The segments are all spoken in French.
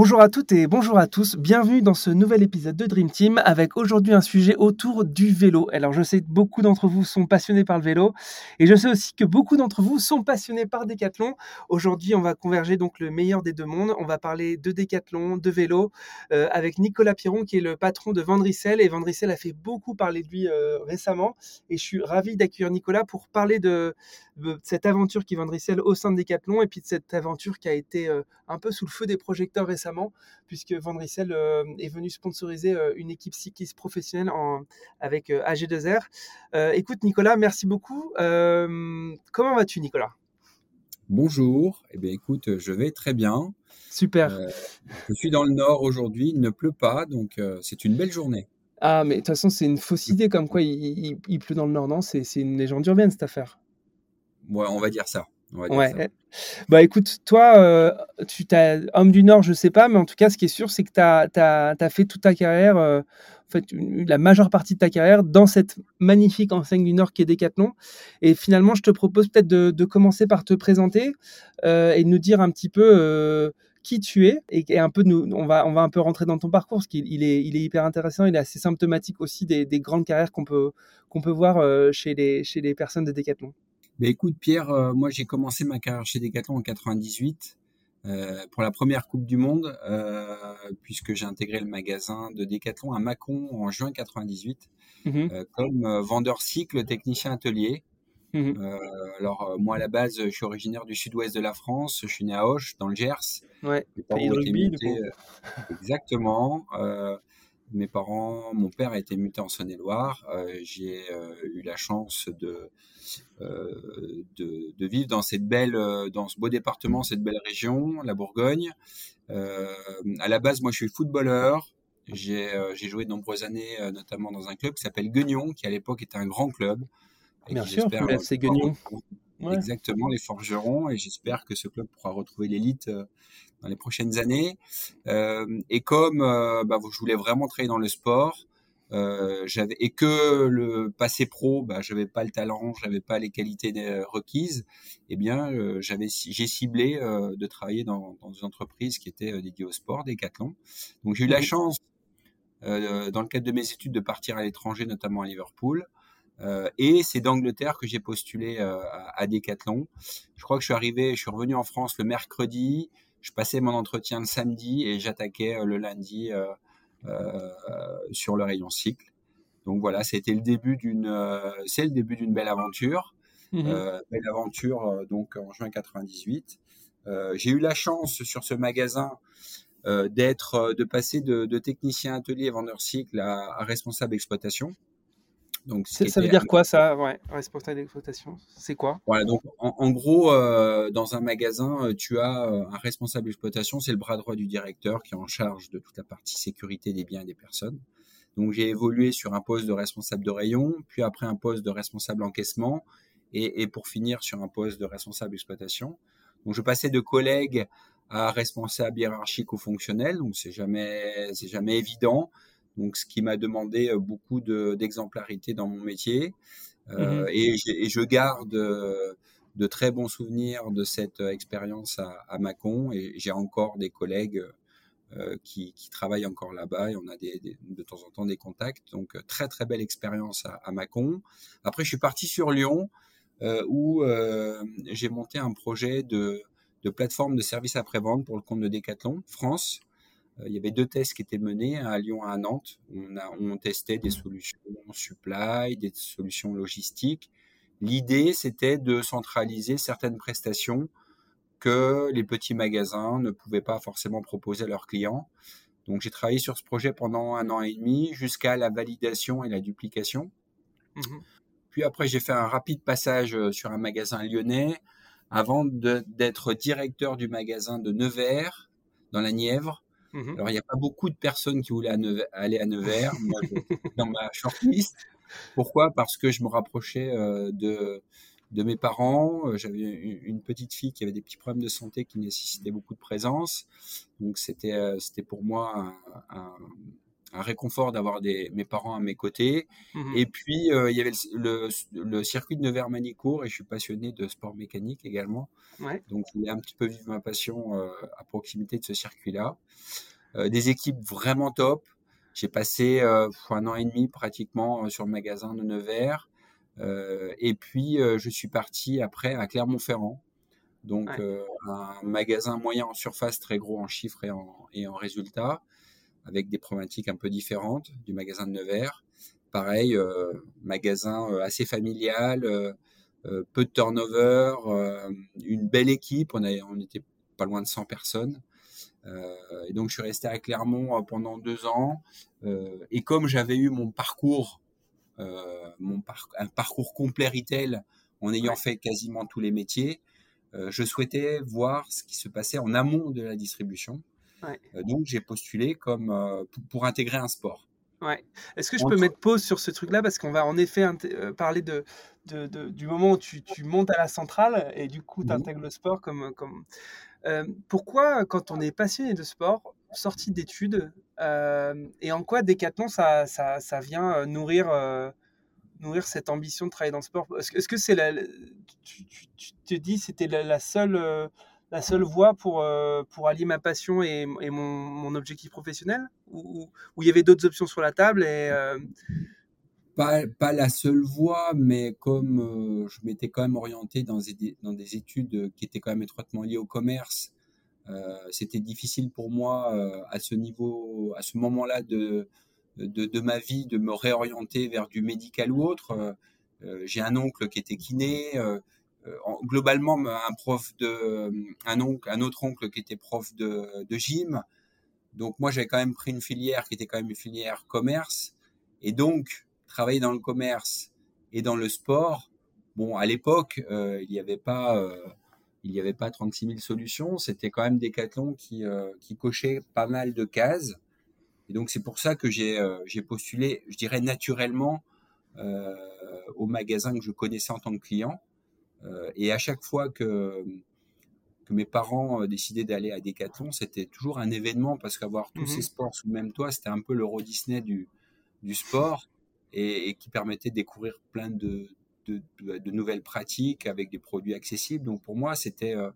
Bonjour à toutes et bonjour à tous, bienvenue dans ce nouvel épisode de Dream Team avec aujourd'hui un sujet autour du vélo. Alors je sais que beaucoup d'entre vous sont passionnés par le vélo et je sais aussi que beaucoup d'entre vous sont passionnés par Décathlon. Aujourd'hui on va converger donc le meilleur des deux mondes, on va parler de Décathlon, de vélo euh, avec Nicolas Piron qui est le patron de Vendricel et Vendricel a fait beaucoup parler de lui euh, récemment et je suis ravi d'accueillir Nicolas pour parler de, cette aventure qui Vendricel au sein de Décathlon et puis de cette aventure qui a été euh, un peu sous le feu des projecteurs récemment puisque Van euh, est venu sponsoriser euh, une équipe cycliste professionnelle avec euh, AG2R. écoute, Nicolas, merci beaucoup. comment vas-tu, Nicolas? Bonjour. Eh bien, écoute, je vais très bien. Super. je suis dans le nord aujourd'hui, il ne pleut pas, donc c'est une belle journée. Ah, mais de toute façon, c'est une fausse idée comme quoi il, pleut dans le nord, non? C'est une légende urbaine, cette affaire. Ouais, on va dire ça ouais. Bah écoute, toi, euh, tu t'as homme du Nord, je sais pas, mais en tout cas, ce qui est sûr, c'est que tu as, fait toute ta carrière, euh, en fait, la majeure partie de ta carrière dans cette magnifique enseigne du Nord qui est Decathlon. Et finalement, je te propose peut-être de, commencer par te présenter euh, et de nous dire un petit peu qui tu es et, un peu nous, on va, on va un peu rentrer dans ton parcours parce qu'il est, il est hyper intéressant, il est assez symptomatique aussi des, des grandes carrières qu'on peut, qu'on peut voir chez les, chez les personnes de Decathlon. Mais écoute, Pierre, euh, moi j'ai commencé ma carrière chez Decathlon en 98 euh, pour la première Coupe du Monde, euh, puisque j'ai intégré le magasin de Decathlon à Mâcon en juin 98 mmh comme vendeur cycle, technicien atelier. Mmh alors moi à la base, je suis originaire du sud-ouest de la France, je suis né à Auch, dans le Gers. Ouais. Pays de rugby, exactement mes parents, mon père a été muté en Saône-et-Loire. Euh, j'ai euh, eu la chance de, euh, de, de, vivre dans cette belle, dans ce beau département, cette belle région, la Bourgogne. à la base, moi, je suis footballeur. J'ai joué de nombreuses années, notamment dans un club qui s'appelle Guignon, qui à l'époque était un grand club. Bien sûr, c'est Guignon. Exactement, les forgerons, et j'espère que ce club pourra retrouver l'élite dans les prochaines années. Euh, et comme euh, bah, je voulais vraiment travailler dans le sport, euh, j'avais et que le passé pro, bah, j'avais pas le talent, j'avais pas les qualités requises. Eh bien, euh, j'avais j'ai ciblé euh, de travailler dans, dans une entreprise qui était dédiée au sport, Decathlon. Donc j'ai eu la chance, dans le cadre de mes études, de partir à l'étranger, notamment à Liverpool. Euh, et c'est d'Angleterre que j'ai postulé euh, à, à, Decathlon. Je crois que je suis arrivé, je suis revenu en France le mercredi je passais mon entretien le samedi et j'attaquais euh, le lundi euh, euh, sur le rayon cycle. Donc voilà, c'était le début d'une, c'est le début d'une belle aventure. Mmh belle aventure donc en juin 98. j'ai eu la chance sur ce magasin d'être, de passer de, de, technicien atelier vendeur cycle à, à responsable exploitation. Donc, ça veut dire quoi ça, ouais, responsable d'exploitation C'est quoi? Voilà, donc en, gros, euh, dans un magasin, euh, tu as euh, un responsable d'exploitation, c'est le bras droit du directeur qui est en charge de toute la partie sécurité des biens et des personnes. Donc j'ai évolué sur un poste de responsable de rayon, puis après un poste de responsable encaissement, et, et pour finir sur un poste de responsable d'exploitation. Donc je passais de collègue à responsable hiérarchique ou fonctionnel, donc c'est jamais c'est jamais évident donc ce qui m'a demandé euh, beaucoup d'exemplarité dans mon métier. Euh, mmh et, je garde euh, de très bons souvenirs de cette expérience à, à Mâcon et j'ai encore des collègues qui, travaillent encore là-bas et on a de temps en temps des contacts. Donc très très belle expérience à, à Mâcon. Après je suis parti sur Lyon où j'ai monté un projet de, de plateforme de services après-vente pour le compte de Decathlon France. Euh, il y avait deux tests qui étaient menés à Lyon et à Nantes. On, a, on testait des solutions supply, des solutions logistiques. L'idée, c'était de centraliser certaines prestations que les petits magasins ne pouvaient pas forcément proposer à leurs clients. Donc j'ai travaillé sur ce projet pendant un an et demi jusqu'à la validation et la duplication. Mmh Puis après j'ai fait un rapide passage euh, sur un magasin lyonnais avant d'être directeur du magasin de Nevers dans la Nièvre. Mmh Alors il n'y a pas beaucoup de personnes qui voulaient aller à Nevers moi, dans ma shortlist. Pourquoi? Parce que je me rapprochais euh, de de mes parents. Euh, j'avais une petite fille qui avait des petits problèmes de santé qui nécessitaient beaucoup de présence. Donc c'était euh, c'était pour moi un, un, réconfort d'avoir mes parents à mes côtés. Mmh et puis euh, il y avait le, le, circuit de Nevers-Manicourt et je suis passionné de sport mécanique également. Ouais. Donc je voulais un petit peu vivre ma passion à proximité de ce circuit-là. des équipes vraiment top. J'ai passé un an et demi pratiquement sur le magasin de Nevers. Euh, et puis, euh, je suis parti après à Clermont-Ferrand. Donc, euh, un magasin moyen en surface, très gros en chiffres et en, et en résultats, avec des problématiques un peu différentes du magasin de Nevers. Pareil, magasin assez familial, peu de turnover, une belle équipe. On, a, on était pas loin de 100 personnes. et donc, je suis resté à Clermont pendant deux ans. et comme j'avais eu mon parcours euh, un parcours complet retail en ayant fait quasiment tous les métiers. Euh, je souhaitais voir ce qui se passait en amont de la distribution. Ouais. Euh, donc j'ai postulé comme pour, intégrer un sport. Ouais. Est-ce que je peux mettre pause sur ce truc-là? Parce qu'on va en effet parler de, de, du moment où tu, tu, montes à la centrale et du coup tu intègres le sport comme comme. pourquoi quand on est passionné de sport, sortie d'études euh, et en quoi Decathlon ça, ça, ça vient euh, nourrir, euh, nourrir cette ambition de travailler dans le sport? Est-ce que c'est la, tu, tu, te dis c'était la, seule, la seule voie pour, pour allier ma passion et, mon, objectif professionnel? Ou, il y avait d'autres options sur la table et pas, pas, la seule voie, mais comme je m'étais quand même orienté dans des, dans des études qui étaient quand même étroitement liées au commerce, euh, c'était difficile pour moi euh, à ce niveau, à ce moment-là de, de, de, ma vie, de me réorienter vers du médical ou autre. Euh, j'ai un oncle qui était kiné. Globalement, un prof de, un oncle, un autre oncle qui était prof de, de gym. Donc moi, j'avais quand même pris une filière qui était quand même une filière commerce. Et donc, travailler dans le commerce et dans le sport, bon, à l'époque, il n'y avait pas il n'y avait pas 36 000 solutions. C'était quand même Decathlon qui, euh, qui cochait pas mal de cases. Et donc, c'est pour ça que j'ai euh, postulé, je dirais naturellement, euh, au magasin que je connaissais en tant que client. Euh, et à chaque fois que, que mes parents décidaient d'aller à Decathlon, c'était toujours un événement parce qu'avoir tous mmh ces sports sous le même toit, c'était un peu l'Euro Disney du, du sport et, et, qui permettait de découvrir plein de, de, nouvelles pratiques avec des produits accessibles. Donc pour moi, c'était euh,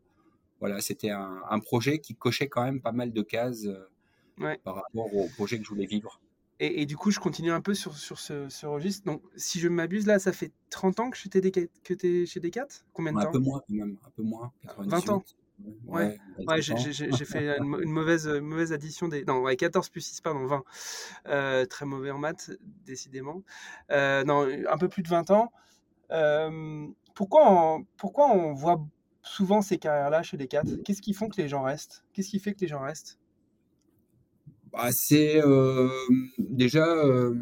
voilà, c'était un, projet qui cochait quand même pas mal de cases euh, par rapport au projet que je voulais vivre. Et, du coup, je continue un peu sur, sur ce, registre. Donc, si je m'abuse, là, ça fait 30 ans que tu es chez Decat? Combien de temps Un peu moins, quand même. Un peu moins. 20 ans Ouais, ouais, j'ai fait une, mauvaise, mauvaise addition des. Non, ouais, 14 plus 6, pardon, 20. Euh, très mauvais en maths, décidément. non, un peu plus de 20 ans. Euh, pourquoi, on, pourquoi on voit souvent ces carrières-là chez quatre Qu'est-ce qui font que les gens restent? Qu'est-ce qui fait que les gens restent? C'est euh, déjà, euh,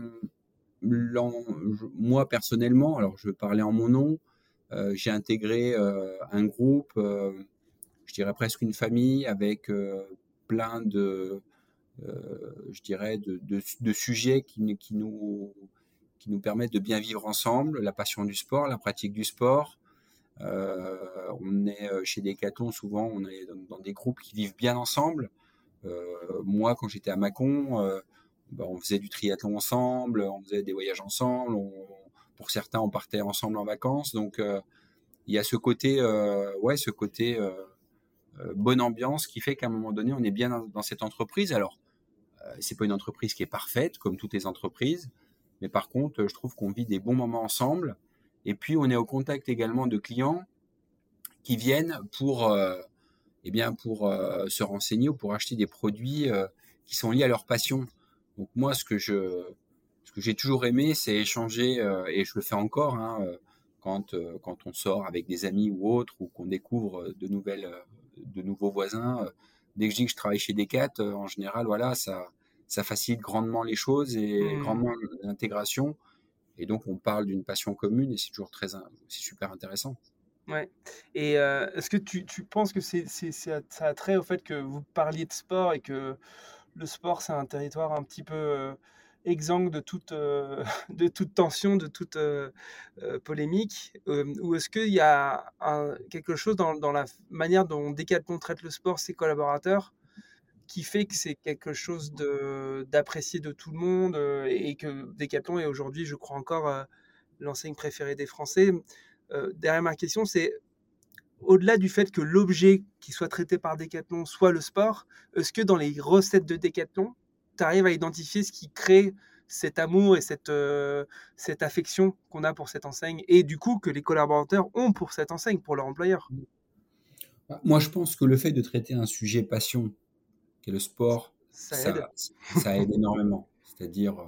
moi personnellement, alors je vais parler en mon nom, j'ai intégré un groupe, je dirais presque une famille, avec plein de, je dirais, de, sujets qui, nous qui nous permettent de bien vivre ensemble, la passion du sport, la pratique du sport. Euh, on est euh, chez Decathlon, souvent on est dans, des groupes qui vivent bien ensemble. Euh, moi, quand j'étais à Mâcon, bah, on faisait du triathlon ensemble, on faisait des voyages ensemble. On, pour certains, on partait ensemble en vacances. Donc, euh, il y a ce côté, ouais, ce côté bonne ambiance qui fait qu'à un moment donné, on est bien dans, dans cette entreprise. Alors, c'est pas une entreprise qui est parfaite, comme toutes les entreprises. Mais par contre, je trouve qu'on vit des bons moments ensemble. Et puis, on est au contact également de clients qui viennent pour, euh, eh bien, pour euh, se renseigner ou pour acheter des produits euh, qui sont liés à leur passion. Donc moi, ce que je, ce que j'ai toujours aimé, c'est échanger, et je le fais encore, hein, quand, quand on sort avec des amis ou autres, ou qu'on découvre de nouvelles, de nouveaux voisins. Dès que je dis que je travaille chez Decat, en général, voilà, ça, ça facilite grandement les choses et mmh. grandement l'intégration. Et donc, on parle d'une passion commune et c'est toujours très, c'est super intéressant. Ouais. Et est-ce que tu, tu, penses que c'est, ça a trait au fait que vous parliez de sport et que le sport, c'est un territoire un petit peu exempt de toute, de toute tension, de toute polémique Ou est-ce qu'il y a quelque chose dans, dans, la manière dont Decathlon traite le sport, ses collaborateurs, qui fait que c'est quelque chose de, d'apprécié de tout le monde et que Decathlon est aujourd'hui, je crois encore, l'enseigne préférée des Français? Derrière ma question, c'est au-delà du fait que l'objet qui soit traité par Decathlon soit le sport, est-ce que dans les recettes de Decathlon, tu arrives à identifier ce qui crée cet amour et cette, euh, cette affection qu'on a pour cette enseigne et du coup que les collaborateurs ont pour cette enseigne, pour leur employeur? Moi, je pense que le fait de traiter un sujet passion, qui est le sport, ça, aide, ça, aide énormément. C'est-à-dire, euh,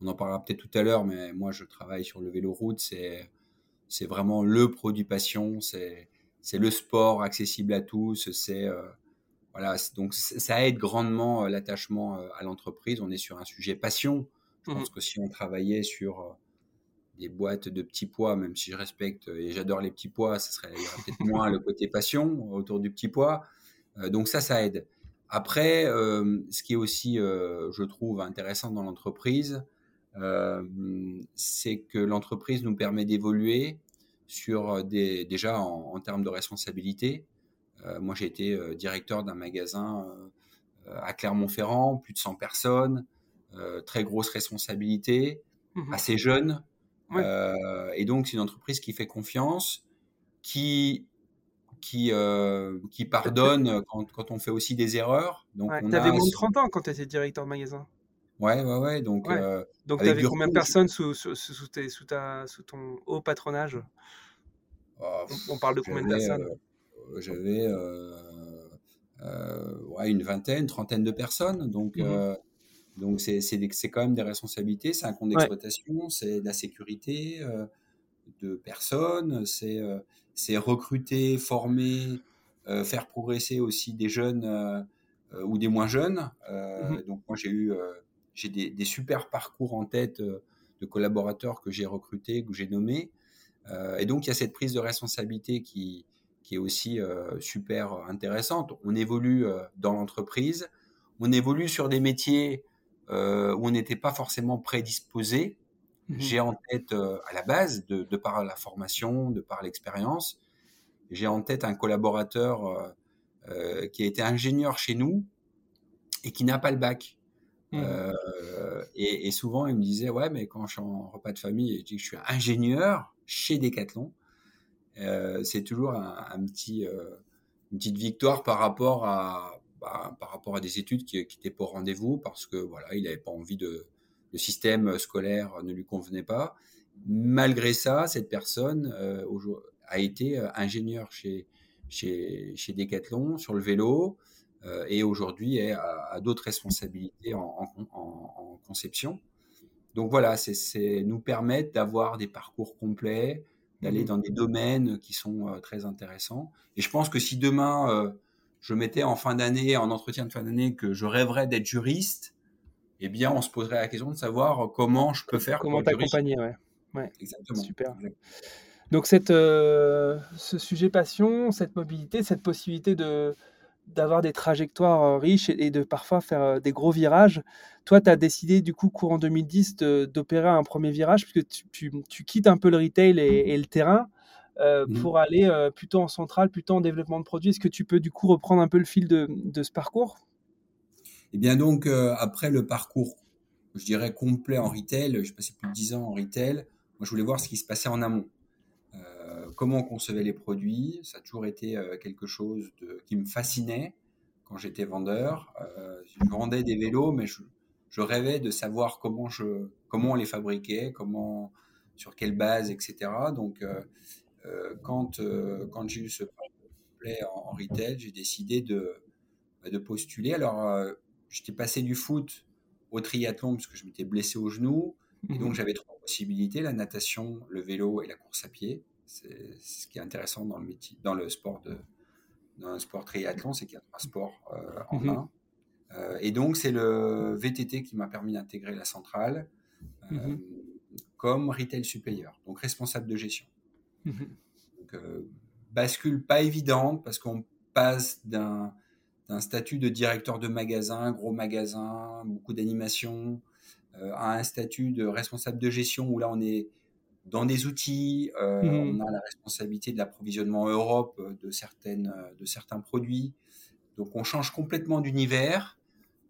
on en parlera peut-être tout à l'heure, mais moi, je travaille sur le vélo route, c'est, c'est vraiment le produit passion, c'est c'est le sport accessible à tous, c'est euh, voilà, donc ça aide grandement euh, l'attachement euh, à l'entreprise. On est sur un sujet passion. Je mmh pense que si on travaillait sur des boîtes de petits pois, même si je respecte et j'adore les petits pois, ça serait peut-être moins le côté passion autour du petit pois. donc ça, ça aide. Après, ce qui est aussi, je trouve, intéressant dans l'entreprise, c'est que l'entreprise nous permet d'évoluer sur des, déjà en, termes de responsabilité. moi, j'ai été directeur d'un magasin à Clermont-Ferrand, plus de 100 personnes, très grosse responsabilité, mmh assez jeune. et donc, c'est une entreprise qui fait confiance, qui qui, qui pardonne quand, quand, on fait aussi des erreurs. Donc, tu avais moins de 30 ans quand tu étais directeur de magasin. Ouais, ouais, ouais. Donc, donc tu avais combien de personnes sous, sous, sous, sous, ta, sous ton haut patronage? Oh, on, parle de combien de personnes? euh, J'avais euh, euh, une vingtaine, trentaine de personnes. Donc, mmh donc c'est, c'est, quand même des responsabilités. C'est un compte d'exploitation, c'est de la sécurité de personnes, c'est, c'est recruter, former, faire progresser aussi des jeunes ou des moins jeunes. Mmh donc moi j'ai eu j'ai des, des, super parcours en tête de collaborateurs que j'ai recrutés, que j'ai nommés. Euh, et donc, il y a cette prise de responsabilité qui, qui est aussi euh, super intéressante. On évolue euh, dans l'entreprise, on évolue sur des métiers où on n'était pas forcément prédisposé. Mmh j'ai en tête, à la base, de, de, par la formation, de par l'expérience, j'ai en tête un collaborateur qui a été ingénieur chez nous et qui n'a pas le bac. Mmh. et, et, souvent, il me disait, ouais, mais quand je suis en repas de famille je suis ingénieur, chez Decathlon. Euh, c'est toujours un, petit, euh, une petite victoire par rapport à, bah, par rapport à des études qui n'étaient pas au rendez-vous parce que voilà, il n'avait pas envie de, le système scolaire ne lui convenait pas. Malgré ça, cette personne euh, a été ingénieur chez, chez, chez Decathlon sur le vélo et aujourd'hui a, d'autres responsabilités en, en, conception. Donc voilà, c'est nous permettre d'avoir des parcours complets, d'aller mmh dans des domaines qui sont euh, très intéressants. Et je pense que si demain euh, je mettais en fin d'année, en entretien de fin d'année, que je rêverais d'être juriste, eh bien, on se poserait la question de savoir comment je peux faire. Comment t'accompagner, ouais. ouais. Exactement. Super. Donc cette, euh, ce sujet passion, cette mobilité, cette possibilité de, d'avoir des trajectoires euh, riches et, de parfois faire euh, des gros virages. Toi, tu as décidé du coup courant 2010 d'opérer un premier virage puisque tu, tu, quittes un peu le retail et, le terrain euh, mmh. pour aller plutôt en centrale, plutôt en développement de produits. Est-ce que tu peux du coup reprendre un peu le fil de, de ce parcours? Eh bien donc, après le parcours, je dirais complet en retail, j'ai passé plus de 10 ans en retail, moi je voulais voir ce qui se passait en amont comment on concevait les produits. Ça a toujours été euh, quelque chose de, qui me fascinait quand j'étais vendeur. Euh, je vendais des vélos, mais je, rêvais de savoir comment, je, comment on les fabriquait, comment, sur quelle base, etc. Donc, euh, quand, quand j'ai eu ce projet en, en retail, j'ai décidé de, bah, de postuler. Alors, j'étais passé du foot au triathlon parce que je m'étais blessé au genou. Et donc, mmh j'avais trois possibilités, la natation, le vélo et la course à pied. C'est ce qui est intéressant dans le métier, dans le sport de, dans un sport triathlon, c'est qu'il y a trois sports en mmh un. et donc, c'est le VTT qui m'a permis d'intégrer la centrale mmh comme retail supérieur, donc responsable de gestion. Donc, bascule pas évidente parce qu'on passe d'un statut de directeur de magasin, gros magasin, beaucoup d'animation, à un statut de responsable de gestion où là on est dans des outils, euh, mmh. on a la responsabilité de l'approvisionnement Europe euh, de, certaines, euh, de certains produits. Donc on change complètement d'univers,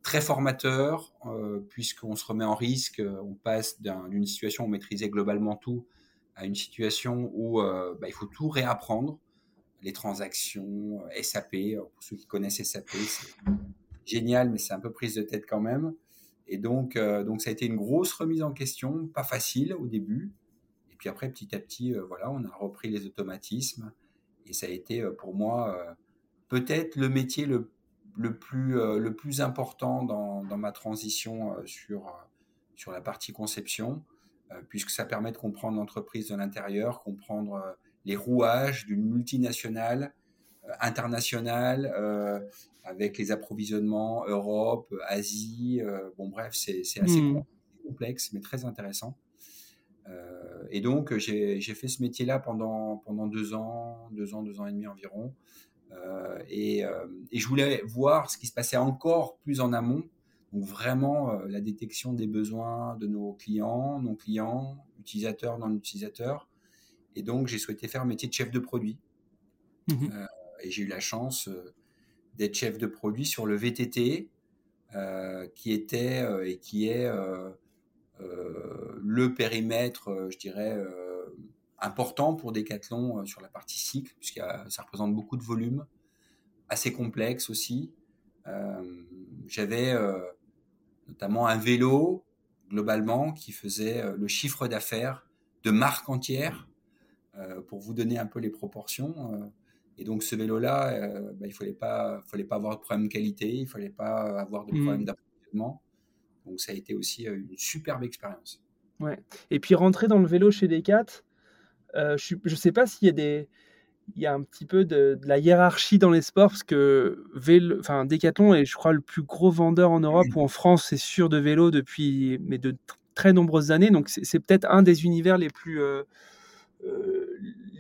très formateur, puisqu'on se remet en risque, on passe d'une situation où on maîtrisait globalement tout à une situation où bah, il faut tout réapprendre. Les transactions, SAP, pour ceux qui connaissent SAP, c'est génial, mais c'est un peu prise de tête quand même. Et donc, donc ça a été une grosse remise en question, pas facile au début, puis après, petit à petit, euh, voilà, on a repris les automatismes. Et ça a été euh, pour moi euh, peut-être le métier le, le plus, le plus important dans, dans ma transition sur, sur la partie conception, puisque ça permet de comprendre l'entreprise de l'intérieur, comprendre les rouages d'une multinationale internationale avec les approvisionnements Europe, Asie. bon, bref, c'est assez mmh. complexe, mais très intéressant. Euh, et donc, j'ai fait ce métier-là pendant, pendant deux ans, deux ans, deux ans et demi environ. Euh, et, euh, et, je voulais voir ce qui se passait encore plus en amont. Donc, vraiment, la détection des besoins de nos clients, non clients, utilisateurs, non utilisateurs. Et donc, j'ai souhaité faire un métier de chef de produit. Mmh et j'ai eu la chance d'être chef de produit sur le VTT, qui était et qui est euh, le périmètre, euh, je dirais, euh, important pour Decathlon sur la partie cycle, puisque ça représente beaucoup de volume, assez complexe aussi. J'avais notamment un vélo, globalement, qui faisait le chiffre d'affaires de marques entières, pour vous donner un peu les proportions. et donc ce vélo-là, bah, il ne fallait pas, fallait pas avoir de problème de qualité, il ne fallait pas avoir de mmh. problème d'approvisionnement. Donc ça a été aussi une superbe expérience. Ouais. Et puis rentrer dans le vélo chez Decat, euh, je ne sais pas s'il y a des il y a un petit peu de, la hiérarchie dans les sports parce que vélo, enfin Decathlon est je crois le plus gros vendeur en Europe ou en France c'est sûr de vélo depuis mais de très nombreuses années donc c'est peut-être un des univers les plus euh, euh,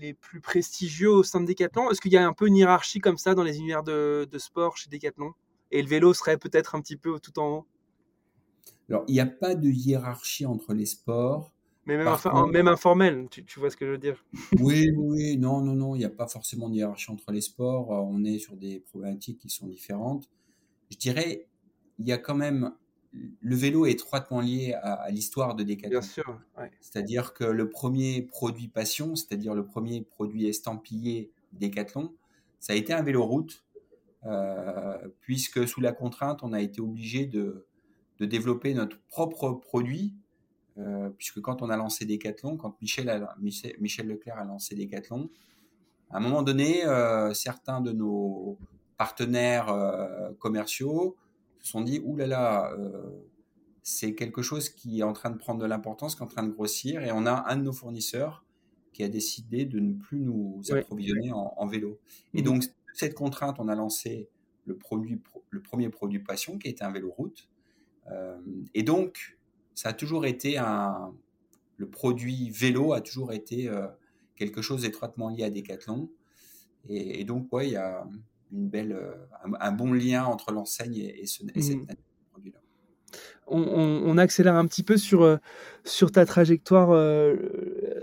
les plus prestigieux au sein de Decathlon. Est-ce qu'il y a un peu une hiérarchie comme ça dans les univers de, de sport chez Decathlon? Et le vélo serait peut-être un petit peu tout en haut? Alors, il n'y a pas de hiérarchie entre les sports. Mais même, même informel, tu, vois ce que je veux dire Oui, oui, non, non, non, il n'y a pas forcément de hiérarchie entre les sports. Euh, on est sur des problématiques qui sont différentes. Je dirais, il y a quand même. Le vélo est étroitement lié à, l'histoire de Decathlon. Bien sûr. C'est-à-dire que le premier produit passion, c'est-à-dire le premier produit estampillé Decathlon, ça a été un vélo route, euh, puisque sous la contrainte, on a été obligé de, de développer notre propre produit, euh, puisque quand on a lancé Decathlon, quand Michel, a, Michel, Leclerc a lancé Decathlon, à un moment donné, euh, certains de nos partenaires euh, commerciaux se sont dit, Ouh là là, c'est quelque chose qui est en train de prendre de l'importance, qui est en train de grossir, et on a un de nos fournisseurs qui a décidé de ne plus nous approvisionner en, vélo. Et mmh. donc, cette contrainte, on a lancé le, produit, le premier produit Passion, qui était un vélo route, et donc, ça a toujours été un. Le produit vélo a toujours été euh, quelque chose d'étroitement lié à Decathlon. Et, donc, ouais, il y a une belle, euh, un, bon lien entre l'enseigne et, ce, et cette mmh. produit-là. On, accélère un petit peu sur, sur ta trajectoire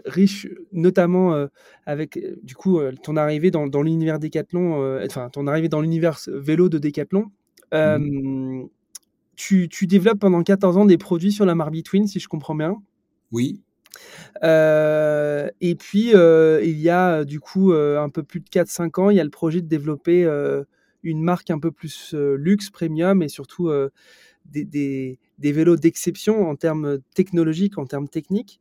riche, notamment avec du coup ton arrivée dans, dans l'univers Decathlon, enfin ton arrivée dans l'univers vélo de Decathlon. Mmh tu, développes pendant 14 ans des produits sur la Marby Twin, si je comprends bien. Oui. Euh, et puis, euh, il y a du coup euh, un peu plus de 4-5 ans, il y a le projet de développer une marque un peu plus luxe, premium et surtout des, des, vélos d'exception en termes technologiques, en termes techniques.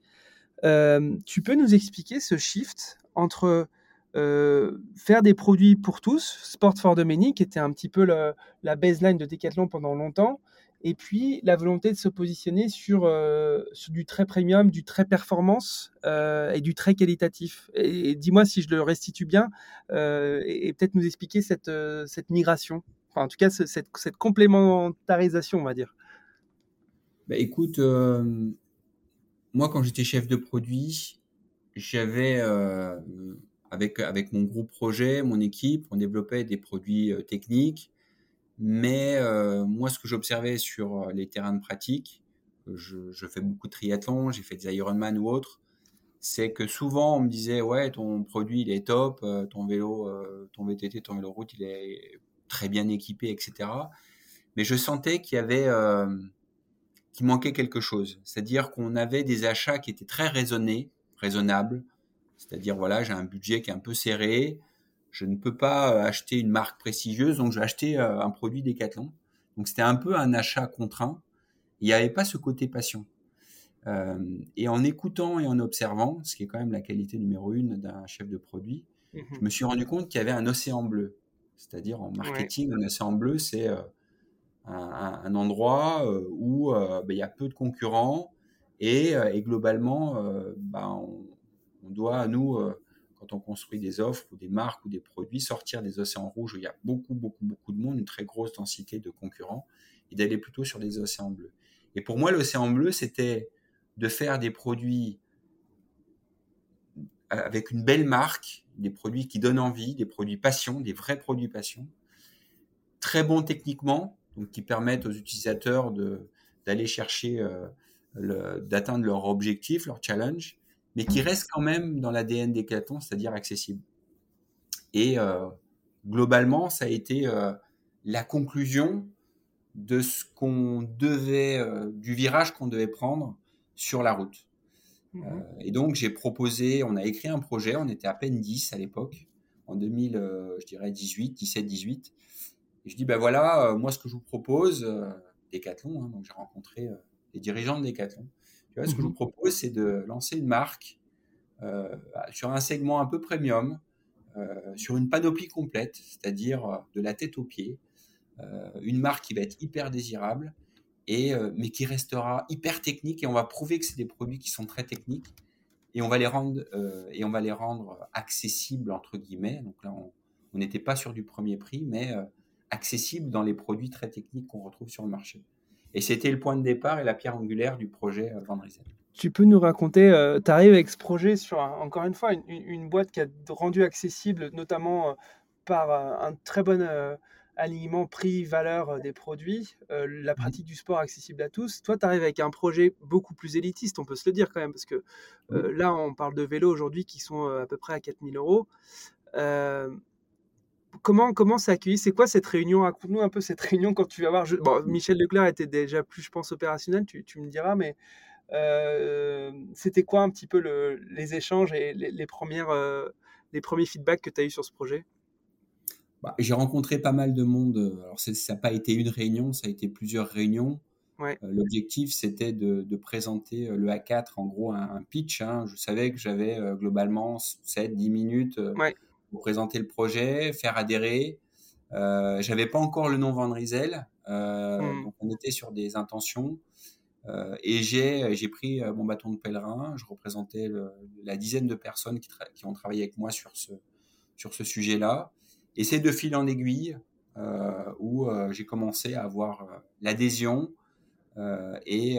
tu peux nous expliquer ce shift entre faire des produits pour tous, Sport for the Many, qui était un petit peu la baseline de Decathlon pendant longtemps, et puis la volonté de se positionner sur, euh, du très premium, du très performance euh, et du très qualitatif. Et, dis-moi si je le restitue bien, euh, et, peut-être nous expliquer cette, migration, enfin en tout cas cette, cette, complémentarisation, on va dire. Bah, écoute, moi quand j'étais chef de produit, j'avais avec, avec mon groupe projet, mon équipe, on développait des produits techniques mais euh, moi, ce que j'observais sur euh, les terrains de pratique, je, je fais beaucoup de triathlon, j'ai fait des Ironman ou autres, c'est que souvent on me disait ouais ton produit il est top, euh, ton vélo, ton VTT, ton vélo route il est très bien équipé, etc. Mais je sentais qu'il y avait qu'il manquait quelque chose, c'est-à-dire qu'on avait des achats qui étaient très raisonnés, raisonnables, c'est-à-dire voilà j'ai un budget qui est un peu serré, je ne peux pas euh, acheter une marque prestigieuse, donc je vais acheter euh, un produit Decathlon. Donc c'était un peu un achat contraint. Il n'y avait pas ce côté passion. Euh, et en écoutant et en observant, ce qui est quand même la qualité numéro une d'un chef de produit, mhm. je me suis rendu compte qu'il y avait un océan bleu. C'est-à-dire en marketing, un océan bleu, c'est un, endroit où ben, il y a peu de concurrents et, globalement, ben, on, on, doit, nous, quand on construit des offres ou des marques ou des produits, sortir des océans rouges où il y a beaucoup, beaucoup, beaucoup de monde, une très grosse densité de concurrents, et d'aller plutôt sur des océans bleus. Et pour moi, l'océan bleu, c'était de faire des produits avec une belle marque, des produits qui donnent envie, des produits passion, des vrais produits passion, très bons techniquement, donc qui permettent aux utilisateurs d'aller chercher, euh, d'atteindre leur objectif, leur challenge, mais qui reste quand même dans l'ADN des Decathlon, c'est-à-dire accessible. Et euh, globalement, ça a été euh, la conclusion de ce qu'on devait, euh, du virage qu'on devait prendre sur la route. Mmh et donc, j'ai proposé, on a écrit un projet, on était à peine 10 à l'époque, en 2000, je dirais 18, 17, 18. Et je dis, ben voilà, moi, ce que je vous propose, Decathlon, hein, donc j'ai rencontré les dirigeants de Decathlon ce que je vous mmh propose, c'est de lancer une marque euh, sur un segment un peu premium, euh, sur une panoplie complète, c'est-à-dire euh, de la tête aux pieds, une marque qui va être hyper désirable, et, mais qui restera hyper technique, et on va prouver que c'est des produits qui sont très techniques, et on va les rendre, et on va les rendre accessibles, entre guillemets. Donc là, on n'était pas sur du premier prix, mais accessibles dans les produits très techniques qu'on retrouve sur le marché. Et c'était le point de départ et la pierre angulaire du projet euh, Van Tu peux nous raconter, euh, tu arrives avec ce projet sur, encore une fois, une, boîte qui a rendu accessible, notamment euh, par un très bon alignement prix-valeur des produits, la mmh. pratique du sport accessible à tous. Toi, tu arrives avec un projet beaucoup plus élitiste, on peut se le dire quand même, parce que mmh. là, on parle de vélos aujourd'hui qui sont à peu près à 4000 euros comment comment c'est accueilli C'est quoi cette réunion? Raconte-nous un peu cette réunion quand tu vas voir. Bon, Michel Leclerc était déjà plus, je pense, opérationnel. Tu, me diras, mais euh, c'était quoi un petit peu les échanges et les, premières euh, les premiers feedbacks que tu as eu sur ce projet? Bah, J'ai rencontré pas mal de monde. Alors ça n'a pas été une réunion, ça a été plusieurs réunions. Euh, l'objectif, c'était de, présenter le A4, en gros, un, pitch. Hein. Je savais que j'avais globalement 7-10 minutes pour présenter le projet, faire adhérer. Euh, J'avais pas encore le nom Van Riesel, euh, hmm. donc on était sur des intentions. Euh, et j'ai pris euh, mon bâton de pèlerin. Je représentais le, la dizaine de personnes qui, qui, ont travaillé avec moi sur ce, sur ce sujet-là. Et c'est de fil en aiguille euh, où j'ai commencé à avoir l'adhésion. Et,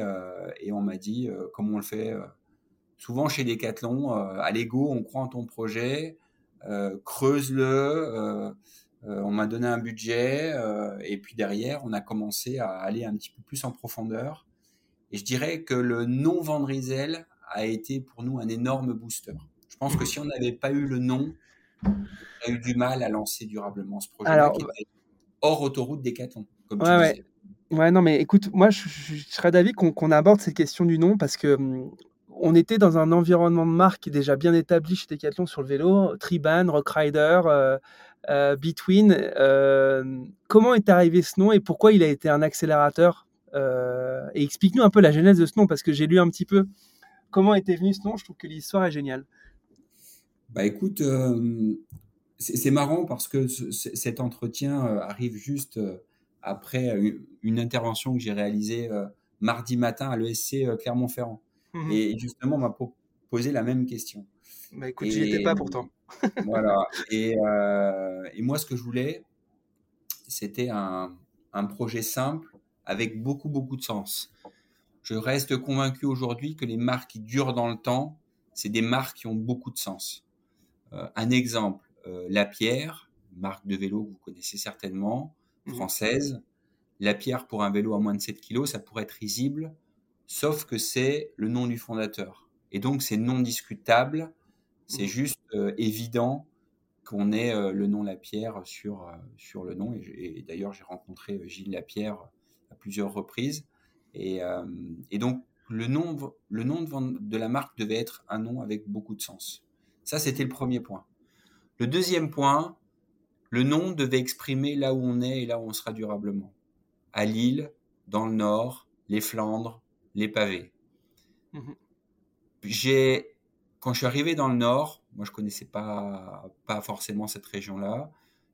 et, on m'a dit, comme on le fait souvent chez Decathlon, à l'ego, on croit en ton projet, creuse-le. Euh, euh, on m'a donné un budget et puis derrière, on a commencé à aller un petit peu plus en profondeur. Et je dirais que le nom Vendrizel a été pour nous un énorme booster. Je pense que si on n'avait pas eu le nom, on aurait eu du mal à lancer durablement ce projet Alors, hors autoroute des comme tu ouais. Ouais, non, mais écoute, moi, je, serais d'avis qu'on aborde cette question du nom parce que hum, on était dans un environnement de marque déjà bien établi chez Decathlon sur le vélo, Triban, Rockrider, euh, euh, Between. Euh, comment est arrivé ce nom et pourquoi il a été un accélérateur Et explique-nous un peu la genèse de ce nom parce que j'ai lu un petit peu comment était venu ce nom. Je trouve que l'histoire est géniale. Bah écoute, c'est marrant parce que cet entretien arrive juste après une, intervention que j'ai réalisée mardi matin à l'ESC Clermont-Ferrand. Mmh et justement, on m'a posé la même question. Bah écoute, j'y étais pas pourtant. voilà. Et, et, moi, ce que je voulais, c'était un, un projet simple avec beaucoup, beaucoup de sens. Je reste convaincu aujourd'hui que les marques qui durent dans le temps, c'est des marques qui ont beaucoup de sens. Euh, un exemple, euh, La Pierre, marque de vélo que vous connaissez certainement, mmh. française. La Pierre pour un vélo à moins de 7 kg, ça pourrait être risible, sauf que c'est le nom du fondateur. Et donc c'est non discutable, c'est mmh. juste euh, évident qu'on ait le nom Lapierre sur, sur le nom. Et, d'ailleurs, j'ai rencontré Gilles Lapierre à plusieurs reprises. Et, et donc, le nom, le nom de, de la marque devait être un nom avec beaucoup de sens. Ça, c'était le premier point. Le deuxième point, le nom devait exprimer là où on est et là où on sera durablement. À Lille, dans le Nord, les Flandres, les pavés. Mmh J'ai, quand je suis arrivé dans le Nord, moi je connaissais pas, pas forcément cette région-là,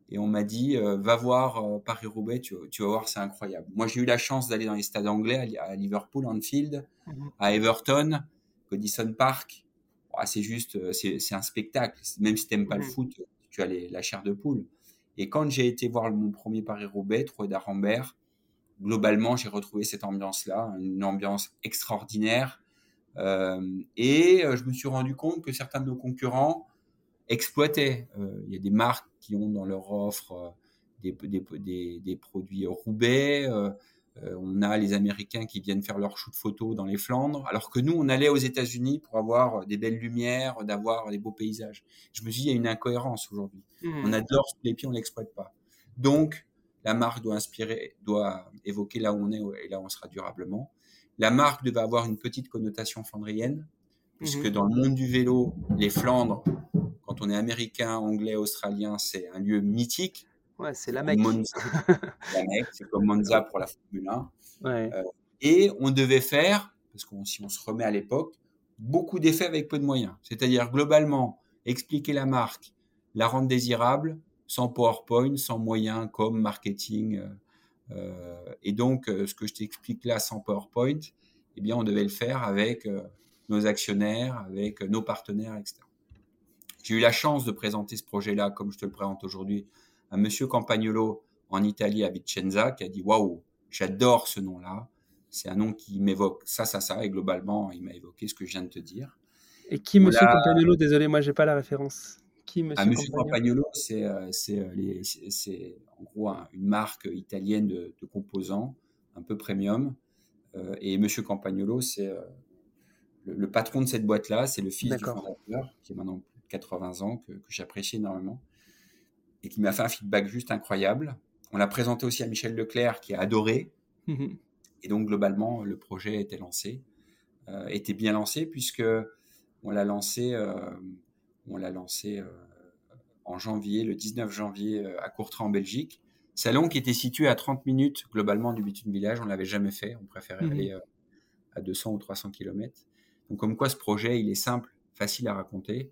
et on m'a dit euh, va voir euh, Paris-Roubaix, tu, vas voir, c'est incroyable. Moi j'ai eu la chance d'aller dans les stades anglais, à, Liverpool, Anfield, mmh à Everton, Goodison Park, c'est juste, euh, c'est un spectacle. Même si tu n'aimes pas le mmh. foot, tu as la chair de poule. Et quand j'ai été voir mon premier Paris-Roubaix, Troy d'Arambert, globalement, j'ai retrouvé cette ambiance-là, une ambiance extraordinaire. Euh, et euh, je me suis rendu compte que certains de nos concurrents exploitaient. Il y a des marques qui ont dans leur offre des, des, des produits Roubaix. Euh, on a les Américains qui viennent faire leur shoot photo dans les Flandres, alors que nous, on allait aux États-Unis pour avoir des belles lumières, d'avoir des beaux paysages. Je me suis dit, il y a une incohérence aujourd'hui. Mmh. On adore les pieds, on l'exploite pas. Donc, la marque doit inspirer, doit évoquer là où on est et là où on sera durablement. La marque devait avoir une petite connotation flandrienne, puisque mmh. dans le monde du vélo, les Flandres, quand on est américain, anglais, australien, c'est un lieu mythique. Ouais, c'est la mec. c'est comme Monza pour la Formule 1. Euh, et on devait faire, parce que si on se remet à l'époque, beaucoup d'effets avec peu de moyens. C'est-à-dire globalement expliquer la marque, la rendre désirable, sans PowerPoint, sans moyens comme marketing. Euh, euh, et donc, ce que je t'explique là sans PowerPoint, eh bien, on devait le faire avec nos actionnaires, avec nos partenaires, etc. J'ai eu la chance de présenter ce projet-là, comme je te le présente aujourd'hui, un monsieur Campagnolo en Italie à Vicenza qui a dit waouh, j'adore ce nom-là. C'est un nom qui m'évoque ça, ça, ça. Et globalement, il m'a évoqué ce que je viens de te dire. Et qui, monsieur Campagnolo? Désolé, moi, j'ai pas la référence. Qui, monsieur, ah, monsieur Campagnolo, c'est, euh, euh, c'est, en gros une marque italienne de, composants, un peu premium. Euh, et monsieur Campagnolo, c'est le, patron de cette boîte-là. C'est le fils du fondateur, qui est maintenant 80 ans, que j'apprécie énormément et qui m'a fait un feedback juste incroyable. On l'a présenté aussi à Michel Leclerc qui a adoré. Mhm. Et donc globalement, le projet était lancé, euh, était bien lancé puisque on l'a lancé, euh, on l'a lancé euh, en janvier, le 19 janvier à Courtrai en Belgique. Salon qui était situé à 30 minutes globalement du Bitume Village. On l'avait jamais fait. On préférait mhm. aller à 200 ou 300 km. Donc comme quoi ce projet, il est simple, facile à raconter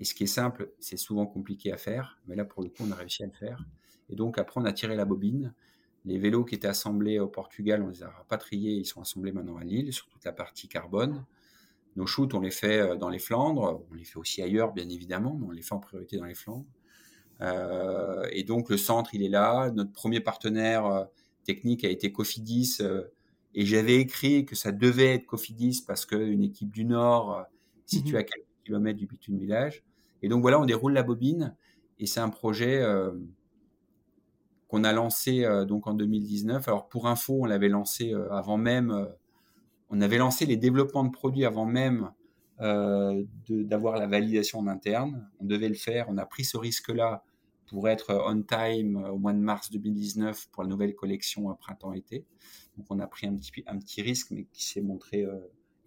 et ce qui est simple, c'est souvent compliqué à faire, mais là, pour le coup, on a réussi à le faire. Et donc, après, on a tiré la bobine. Les vélos qui étaient assemblés au Portugal, on les a rapatriés, ils sont assemblés maintenant à Lille, sur toute la partie carbone. Nos shoots, on les fait euh, dans les Flandres, on les fait aussi ailleurs, bien évidemment, mais on les fait en priorité dans les Flandres. Euh, et donc, le centre, il est là. Notre premier partenaire euh, technique a été Cofidis. et j'avais écrit que ça devait être Cofidis parce qu'une équipe du Nord, située mmh à quelques kilomètres du Bitume Village, et donc voilà, on déroule la bobine et c'est un projet euh, qu'on a lancé euh, donc en 2019. Alors pour info, on l'avait lancé avant même, on avait lancé les développements de produits avant même d'avoir la validation en interne. On devait le faire, on a pris ce risque-là pour être on time au mois de mars 2019 pour la nouvelle collection printemps-été. Donc on a pris un petit, un petit risque, mais qui s'est montré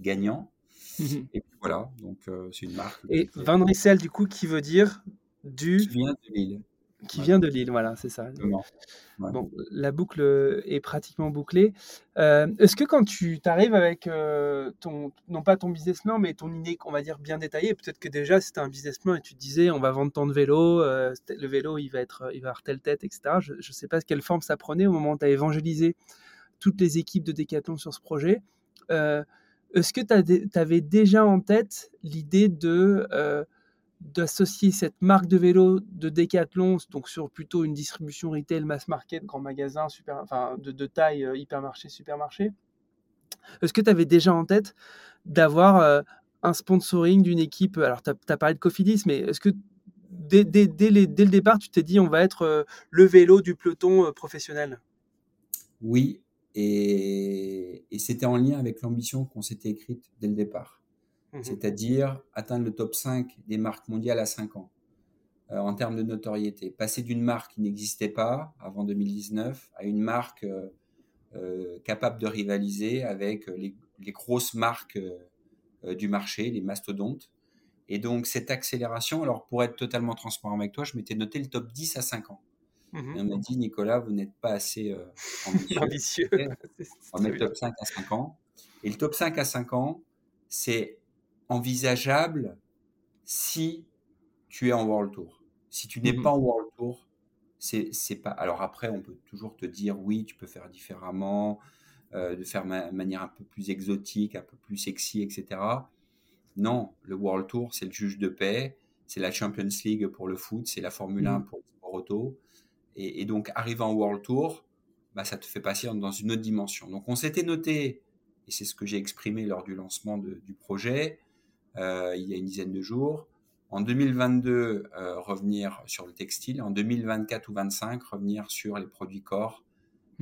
gagnant. Mhm. Et puis voilà, donc euh, c'est une marque. Et Van du coup, qui veut dire du. Qui vient de Lille. Qui vient de Lille, voilà, c'est ça. Bon, la boucle est pratiquement bouclée. Euh, est-ce que quand tu arrives avec euh, ton, non pas ton business plan, mais ton idée, on va dire, bien détaillée, peut-être que déjà c'était un business plan et tu te disais, on va vendre tant de vélos, euh, le vélo, il va, être, il va avoir telle tête, etc. Je ne sais pas quelle forme ça prenait au moment où tu as évangélisé toutes les équipes de Decathlon sur ce projet. Est-ce que tu avais déjà en tête l'idée de d'associer cette marque de vélo de Decathlon, donc sur plutôt une distribution retail, mass market, grand magasin, super, enfin de, taille, euh, hypermarché, supermarché. Est-ce que tu avais déjà en tête d'avoir euh, un sponsoring d'une équipe Alors, tu as, parlé de Cofidis, mais est-ce que dès, dès, le départ, tu t'es dit on va être euh, le vélo du peloton professionnel? Oui, et c'était en lien avec l'ambition qu'on s'était écrite dès le départ. Mmh c'est-à-dire atteindre le top 5 des marques mondiales à 5 ans euh, en termes de notoriété. Passer d'une marque qui n'existait pas avant 2019 à une marque euh, euh, capable de rivaliser avec les, grosses marques du marché, les mastodontes. Et donc cette accélération, alors pour être totalement transparent avec toi, je m'étais noté le top 10 à 5 ans. Mmh et on m'a dit, Nicolas, vous n'êtes pas assez ambitieux. ambitieux. on va mettre top 5 à 5 ans. Et le top 5 à 5 ans, c'est envisageable si tu es en World Tour. Si tu n'es mmh pas en World Tour, c'est pas. Alors après, on peut toujours te dire oui, tu peux faire différemment, euh, de faire de manière un peu plus exotique, un peu plus sexy, etc. Non, le World Tour, c'est le juge de paix, c'est la Champions League pour le foot, c'est la Formule 1 mmh. pour le sport auto. Et, donc, arriver en World Tour, bah, ça te fait passer dans une autre dimension. Donc, on s'était noté, et c'est ce que j'ai exprimé lors du lancement du projet, il y a une dizaine de jours. En 2022, euh, revenir sur le textile. En 2024 ou 2025, revenir sur les produits corps,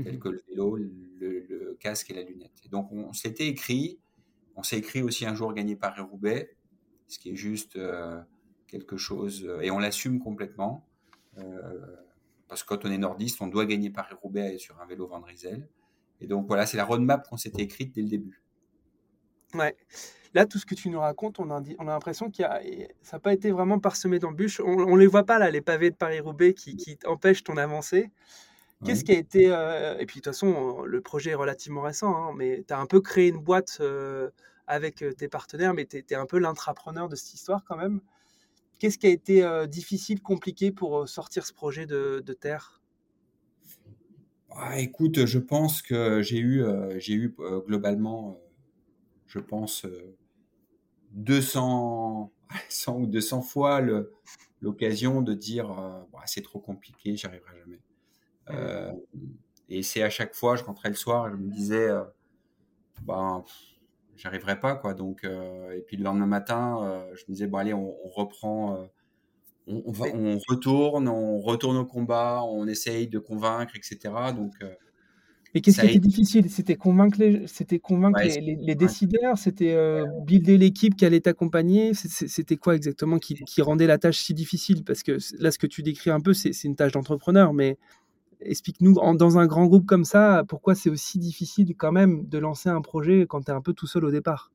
tels mhm. que le vélo, le, casque et la lunette. Et donc, on, s'était écrit, on s'est écrit aussi un jour gagné par roubaix ce qui est juste euh, quelque chose, et on l'assume complètement. parce que quand on est nordiste, on doit gagner par roubaix sur un vélo Van Et donc voilà, c'est la roadmap qu'on s'était écrite dès le début. Ouais. Là, tout ce que tu nous racontes, on a, on a l'impression que ça n'a pas été vraiment parsemé d'embûches. On ne les voit pas, là, les pavés de Paris-Roubaix qui, qui, empêchent ton avancée. Qu'est-ce qui a été. Euh, et puis, de toute façon, le projet est relativement récent, hein, mais tu as un peu créé une boîte euh, avec euh, tes partenaires, mais tu es, un peu l'intrapreneur de cette histoire quand même. Qu'est-ce qui a été difficile, compliqué pour sortir ce projet de, terre? Ah, Écoute, je pense que j'ai eu, j'ai eu globalement, je pense, 200, 100 ou 200 fois l'occasion de dire euh, c'est trop compliqué, j'y arriverai jamais. Euh, et c'est à chaque fois, je rentrais le soir et je me disais, euh, ben, j'arriverai pas, quoi. Donc, et puis le lendemain matin, je me disais, bon, allez, on, reprend, on, va, on retourne, on retourne au combat, on essaye de convaincre, etc. Donc, mais qu'est-ce qui était difficile? C'était convaincre les, c'était convaincre les, décideurs, c'était euh, builder l'équipe qui allait t'accompagner? C'était quoi exactement qui, rendait la tâche si difficile? Parce que là, ce que tu décris un peu, c'est une tâche d'entrepreneur, mais explique-nous, dans un grand groupe comme ça, pourquoi c'est aussi difficile quand même de lancer un projet quand tu es un peu tout seul au départ?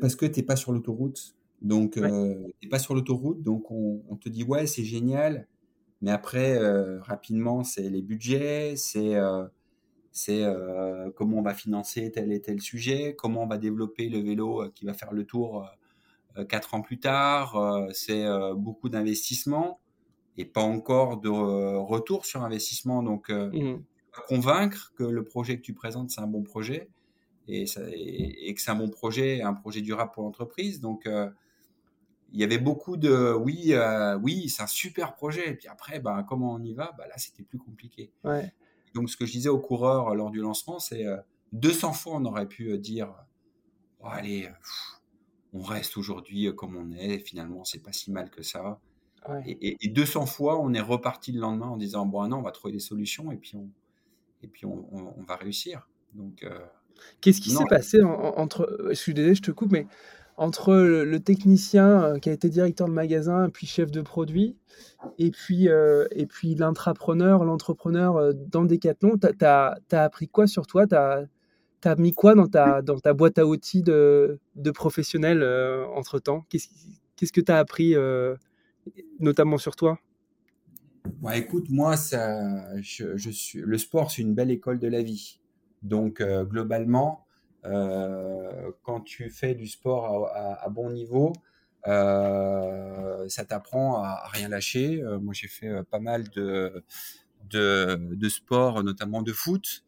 Parce que tu n'es pas sur l'autoroute. Donc, euh, pas sur l'autoroute, donc on, te dit ouais, c'est génial, mais après, euh, rapidement, c'est les budgets, c'est c'est euh, comment on va financer tel et tel sujet, comment on va développer le vélo euh, qui va faire le tour euh, quatre ans plus tard. c'est beaucoup d'investissement et pas encore de retour sur investissement. Donc, mmh. convaincre que le projet que tu présentes, c'est un bon projet et, que c'est un bon projet, un projet durable pour l'entreprise. Donc, il y avait beaucoup de oui, oui, c'est un super projet. Et puis après, ben, comment on y va? Bah, Là, c'était plus compliqué. Ouais. Donc, ce que je disais aux coureurs euh, lors du lancement, c'est 200 euh, fois on aurait pu euh, dire oh, allez, on reste aujourd'hui comme on est, finalement, c'est pas si mal que ça. Et, 200 fois, on est reparti le lendemain en disant bon, non, on va trouver des solutions et puis on, et puis on, va réussir. Donc, qu'est-ce qui s'est passé entre, je suis désolé, je te coupe, mais entre le, technicien euh, qui a été directeur de magasin, puis chef de produit, et puis, euh, et puis l'intrapreneur, l'entrepreneur euh, dans Decathlon, tu as, appris quoi sur toi? Tu as, mis quoi dans ta, dans ta boîte à outils de, de professionnel entre-temps? Qu'est-ce que tu as appris notamment sur toi? Bon, écoute, moi, ça, je, suis, le sport, c'est une belle école de la vie. Donc, euh, globalement, euh, quand tu fais du sport à, bon niveau, euh, ça t'apprend à, rien lâcher. moi, j'ai fait pas mal de, de, de sport, notamment de foot,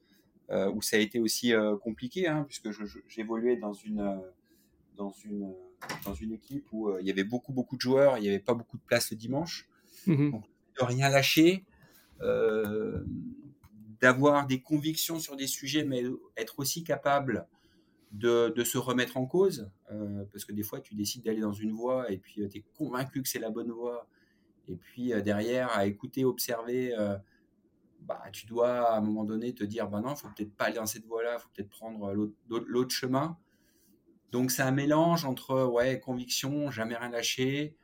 où ça a été aussi compliqué, hein, puisque j'évoluais dans une, dans, une, dans une équipe où il y avait beaucoup, beaucoup de joueurs, il n'y avait pas beaucoup de place le dimanche. Mmh Donc, de rien lâcher, euh, d'avoir des convictions sur des sujets, mais être aussi capable de, se remettre en cause, euh, parce que des fois tu décides d'aller dans une voie et puis euh, tu es convaincu que c'est la bonne voie, et puis derrière à écouter, observer, bah, tu dois à un moment donné te dire, bah non, faut peut-être pas aller dans cette voie-là, faut peut-être prendre l'autre chemin. Donc c'est un mélange entre ouais, conviction, jamais rien lâcher,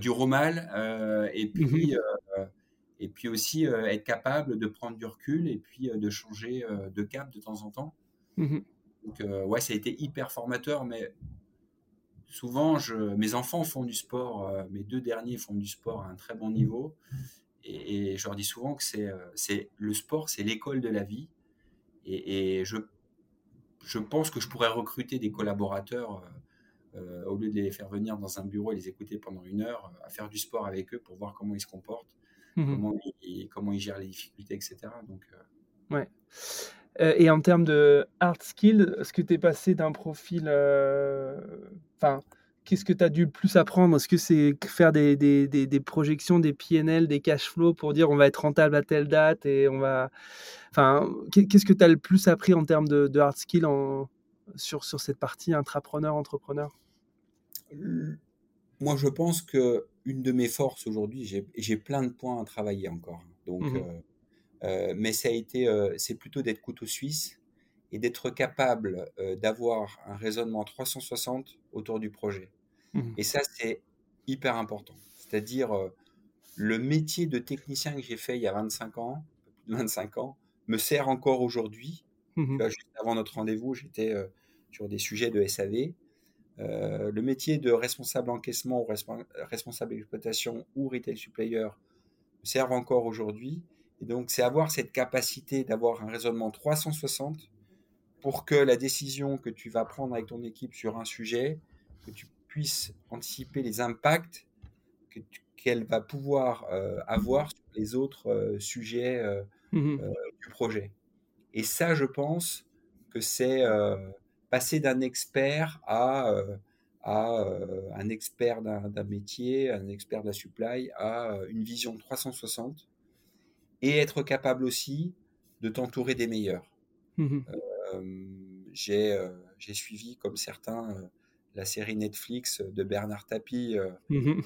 du romal, et puis mmh et puis aussi euh, être capable de prendre du recul et puis euh, de changer euh, de cap de temps en temps. Mmh Donc, ouais, ça a été hyper formateur, mais souvent, je, mes enfants font du sport, mes deux derniers font du sport à un très bon niveau. Et, je leur dis souvent que c'est, c'est le sport, c'est l'école de la vie. Et, je, je pense que je pourrais recruter des collaborateurs au lieu de les faire venir dans un bureau et les écouter pendant une heure, à faire du sport avec eux pour voir comment ils se comportent Mmh comment, il, comment, il, gère les difficultés, etc. Donc, euh, ouais. Euh, et en termes de hard skill, est-ce que tu es passé d'un profil. Euh, enfin, qu'est-ce que tu as dû le plus apprendre? Est-ce que c'est faire des, des, des, projections, des PNL, des cash flows pour dire on va être rentable à telle date et on va. Enfin, qu'est-ce que tu as le plus appris en termes de, hard skill en, sur, sur cette partie intrapreneur-entrepreneur Moi, je pense que une de mes forces aujourd'hui, j'ai plein de points à travailler encore. Donc, mmh euh, mais ça a été, euh, c'est plutôt d'être couteau suisse et d'être capable d'avoir un raisonnement 360 autour du projet. Mmh et ça, c'est hyper important. C'est-à-dire, le métier de technicien que j'ai fait il y a 25 ans, plus de 25 ans, me sert encore aujourd'hui. Mmh juste avant notre rendez-vous, j'étais sur des sujets de SAV. Euh, le métier de responsable encaissement ou responsable exploitation ou retail supplier servent encore aujourd'hui. Et donc, c'est avoir cette capacité d'avoir un raisonnement 360 pour que la décision que tu vas prendre avec ton équipe sur un sujet, que tu puisses anticiper les impacts qu'elle va pouvoir euh, avoir sur les autres euh, sujets mmh du projet. Et ça, je pense que c'est passer d'un expert à, euh, à euh, un expert d'un métier, un expert de la supply, à euh, une vision 360 et être capable aussi de t'entourer des meilleurs. Mmh j'ai suivi, comme certains, la série Netflix de Bernard Tapie. Mmh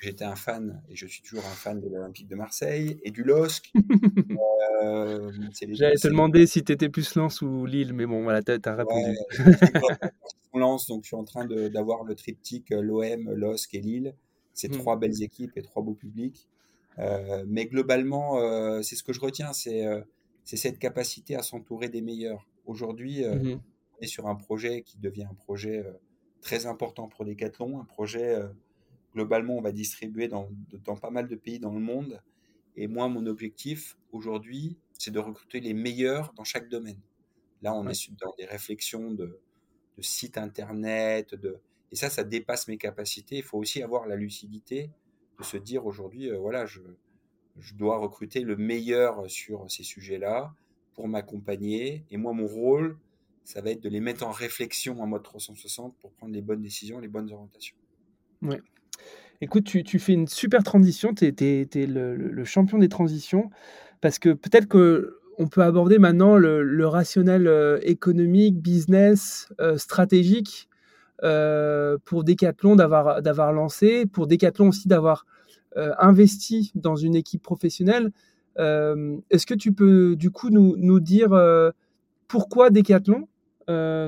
j'étais un fan, et je suis toujours un fan de l'Olympique de Marseille et du LOSC. euh, J'allais te demander si tu étais plus Lens ou Lille, mais bon, voilà, tu as, répondu. Lens, donc je suis en train d'avoir le triptyque euh, l'OM, LOSC et Lille. C'est mmh. trois belles équipes et trois beaux publics. Euh, mais globalement, euh, c'est ce que je retiens, c'est cette capacité à s'entourer des meilleurs. Aujourd'hui, mmh on est sur un projet qui devient un projet très important pour Decathlon, un projet globalement, on va distribuer dans, dans, pas mal de pays dans le monde. Et moi, mon objectif aujourd'hui, c'est de recruter les meilleurs dans chaque domaine. Là, on est dans des réflexions de, de sites internet, de... et ça, ça dépasse mes capacités. Il faut aussi avoir la lucidité de se dire aujourd'hui, voilà, je, je dois recruter le meilleur sur ces sujets-là pour m'accompagner. Et moi, mon rôle, ça va être de les mettre en réflexion en mode 360 pour prendre les bonnes décisions, les bonnes orientations. Ouais. Écoute, tu, fais une super transition, tu es, le, champion des transitions, parce que peut-être qu'on peut aborder maintenant le, rationnel économique, business, stratégique euh, pour Decathlon d'avoir lancé, pour Decathlon aussi d'avoir investi dans une équipe professionnelle. Est-ce que tu peux du coup nous, dire pourquoi Decathlon,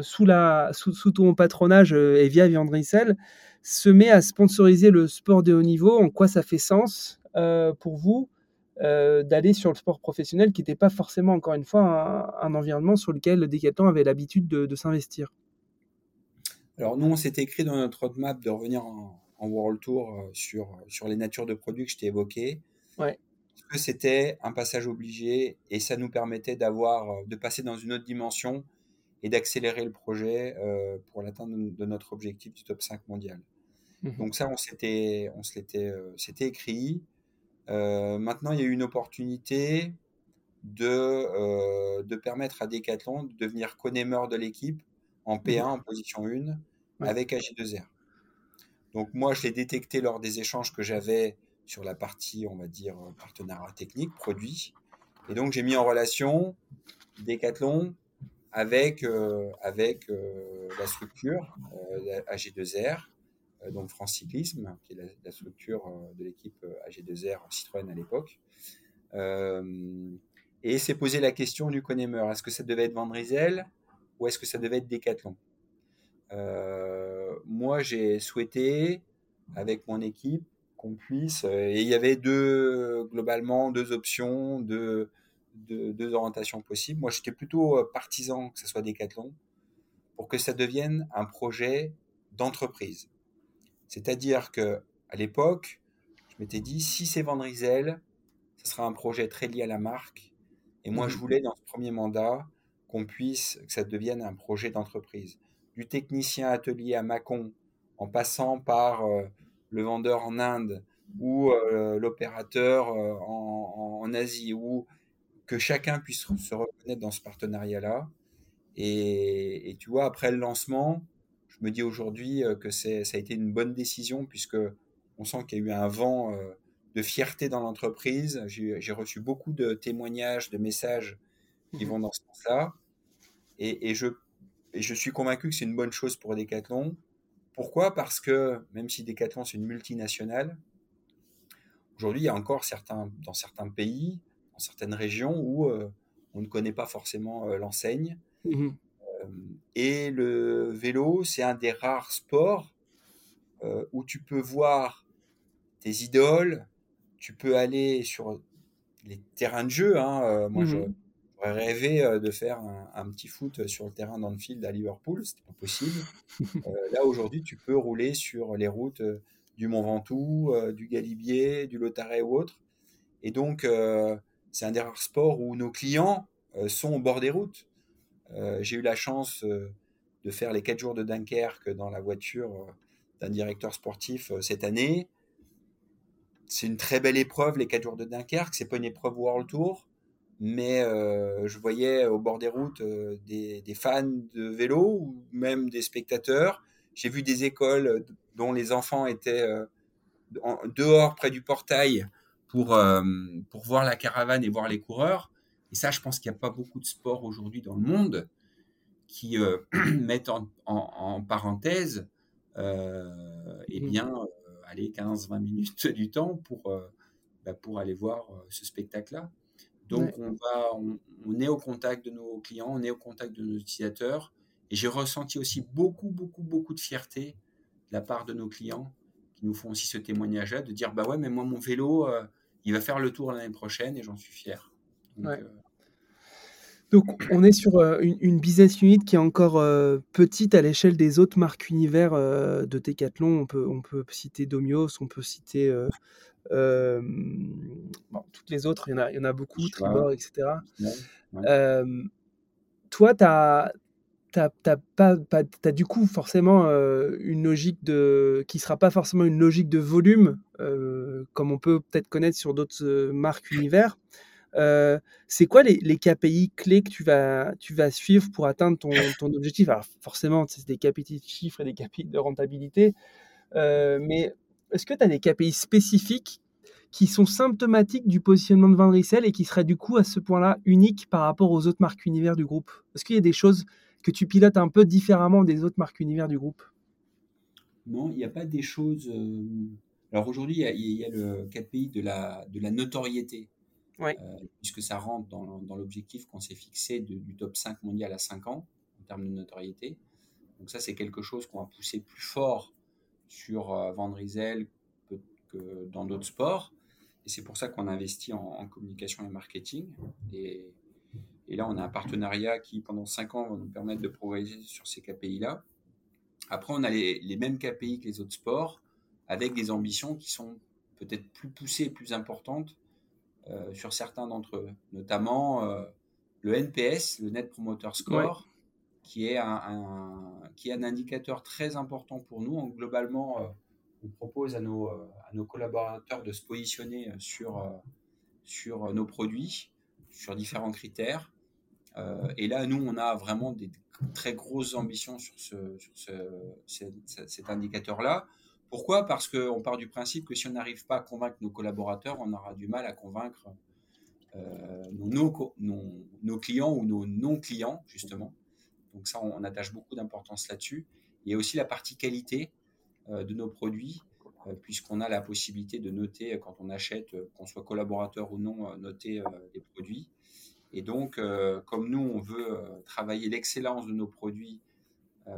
sous, ton patronage et via Viandricel, se met à sponsoriser le sport de haut niveau, en quoi ça fait sens euh, pour vous euh, d'aller sur le sport professionnel qui n'était pas forcément, encore une fois, un, environnement sur lequel le Decathlon avait l'habitude de, s'investir? Alors nous, on s'était écrit dans notre roadmap de revenir en, World Tour euh, sur, sur les natures de produits que je t'ai évoquées. Ouais. parce que c'était un passage obligé et ça nous permettait d'avoir, de passer dans une autre dimension et d'accélérer le projet pour l'atteinte de notre objectif du top 5 mondial. Mmh Donc ça, on s'était, on se l'était, c'était écrit. maintenant, il y a eu une opportunité de, de permettre à Decathlon de devenir co-nameur de l'équipe en P1 mmh en position 1 avec AG2R. Donc moi, je l'ai détecté lors des échanges que j'avais sur la partie, on va dire, partenariat technique, produit. Et donc j'ai mis en relation Decathlon avec, avec la structure AG2R, donc France Cyclisme, qui est la, structure de l'équipe AG2R Citroën à l'époque. et s'est posé la question du Conemer. Est-ce que ça devait être Vandrizel ou est-ce que ça devait être Decathlon? Moi, j'ai souhaité, avec mon équipe, qu'on puisse. et il y avait deux, globalement, deux options, deux, deux, orientations possibles. Moi, j'étais plutôt partisan que ce soit Decathlon pour que ça devienne un projet d'entreprise. C'est-à-dire que à l'époque, je m'étais dit si c'est Vendrizel, ce sera un projet très lié à la marque. Et moi, je mmh voulais dans ce premier mandat qu'on puisse que ça devienne un projet d'entreprise. Du technicien atelier à Mâcon, en passant par le vendeur en Inde ou l'opérateur en, en, Asie, ou que chacun puisse se reconnaître dans ce partenariat-là. Et, et, tu vois, après le lancement, je me dis aujourd'hui euh, que ça a été une bonne décision puisque on sent qu'il y a eu un vent euh, de fierté dans l'entreprise. J'ai, reçu beaucoup de témoignages, de messages qui mmh vont dans ce sens-là. Et, et, je, et je suis convaincu que c'est une bonne chose pour Decathlon. Pourquoi? Parce que même si Decathlon c'est une multinationale, aujourd'hui il y a encore certains, dans certains pays, dans certaines régions où euh, on ne connaît pas forcément l'enseigne. Mmh euh, et le vélo, c'est un des rares sports euh, où tu peux voir tes idoles, tu peux aller sur les terrains de jeu. Hein. Euh, moi, je mmh j'aurais rêvé de faire un, petit foot sur le terrain d'Anfield à Liverpool, c'était pas possible. là, aujourd'hui, tu peux rouler sur les routes du Mont Ventoux, du Galibier, du Lotaret ou autre. Et donc, c'est un des rares sports où nos clients sont au bord des routes. Euh, j'ai eu la chance euh, de faire les 4 jours de Dunkerque dans la voiture euh, d'un directeur sportif cette année. C'est une très belle épreuve, les 4 jours de Dunkerque. C'est pas une épreuve World Tour, mais je voyais au bord des routes des, fans de vélo ou même des spectateurs. J'ai vu des écoles dont les enfants étaient dehors près du portail pour, pour voir la caravane et voir les coureurs. Et ça, je pense qu'il n'y a pas beaucoup de sports aujourd'hui dans le monde qui euh, mettent en, parenthèse euh, eh mmh. bien, euh, aller 15-20 minutes du temps pour, bah, pour aller voir ce spectacle-là. Donc, on, va, on, est au contact de nos clients, on est au contact de nos utilisateurs. Et j'ai ressenti aussi beaucoup, beaucoup, beaucoup de fierté de la part de nos clients qui nous font aussi ce témoignage-là, de dire, bah ouais, mais moi, mon vélo, il va faire le tour l'année prochaine et j'en suis fier. Donc, on est sur euh, une, business unit qui est encore euh, petite à l'échelle des autres marques univers euh, de Decathlon. On peut, on peut citer Domios, on peut citer toutes les autres, il y en a, il y en a beaucoup, Tribord, etc. toi, tu as, as, du coup forcément une logique de, qui ne sera pas forcément une logique de volume, comme on peut peut-être connaître sur d'autres marques univers. Euh, c'est quoi les, KPI clés que tu vas, tu vas suivre pour atteindre ton, ton objectif? Alors forcément, c'est des KPI de chiffres et des KPI de rentabilité, euh, mais est-ce que tu as des KPI spécifiques qui sont symptomatiques du positionnement de Vendricel et qui seraient du coup à ce point-là uniques par rapport aux autres marques univers du groupe? Est-ce qu'il y a des choses que tu pilotes un peu différemment des autres marques univers du groupe? Non, il n'y a pas des choses. Euh, alors aujourd'hui, il, il y, a le KPI de la, de la notoriété. Euh, puisque ça rentre dans, l'objectif qu'on s'est fixé du top 5 mondial à 5 ans en termes de notoriété. Donc ça, c'est quelque chose qu'on va pousser plus fort sur euh, que, dans d'autres sports. Et c'est pour ça qu'on investit en, en, communication et marketing. Et, et, là, on a un partenariat qui, pendant 5 ans, va nous permettre de progresser sur ces KPI-là. Après, on a les, les, mêmes KPI que les autres sports, avec des ambitions qui sont peut-être plus poussées et plus importantes sur certains d'entre eux, notamment le NPS, le Net Promoter Score, qui, est un, qui est un indicateur très important pour nous. globalement, on propose à nos, à nos collaborateurs de se positionner sur, sur nos produits, sur différents critères. et là, nous, on a vraiment des très grosses ambitions sur, ce, sur cet indicateur-là. Pourquoi? Parce qu'on part du principe que si on n'arrive pas à convaincre nos collaborateurs, on aura du mal à convaincre euh, nos, nos, clients ou nos non-clients, justement. Donc ça, on, attache beaucoup d'importance là-dessus. Il y a aussi la partie qualité euh, de nos produits, euh, puisqu'on a la possibilité de noter quand on achète, qu'on soit collaborateur ou non, noter les produits. Et donc, comme nous, on veut travailler l'excellence de nos produits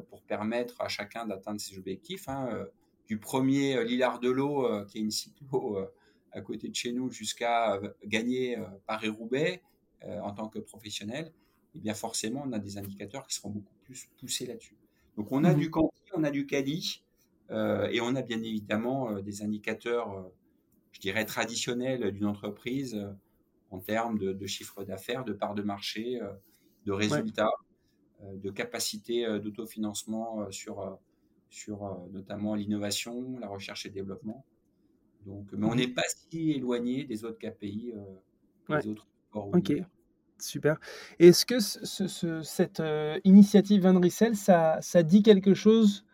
pour permettre à chacun d'atteindre ses objectifs, hein, du premier euh, Lillard de l'eau, euh, qui est une cyclo euh, à côté de chez nous, jusqu'à gagner Paris-Roubaix en tant que professionnel, eh bien forcément, on a des indicateurs qui seront beaucoup plus poussés là-dessus. Donc, on a mmh. du quanti, on a du quali, et on a bien évidemment des indicateurs, je dirais, traditionnels d'une entreprise en termes de, chiffre d'affaires, de part de marché, de résultats, de capacité d'autofinancement sur sur euh, notamment l'innovation, la recherche et le développement. Donc, mais on mhm. n'est pas si éloigné des autres KPI, euh, des autres Ok, super. Est-ce que ce, cette euh, initiative Van Rissel, ça, dit quelque chose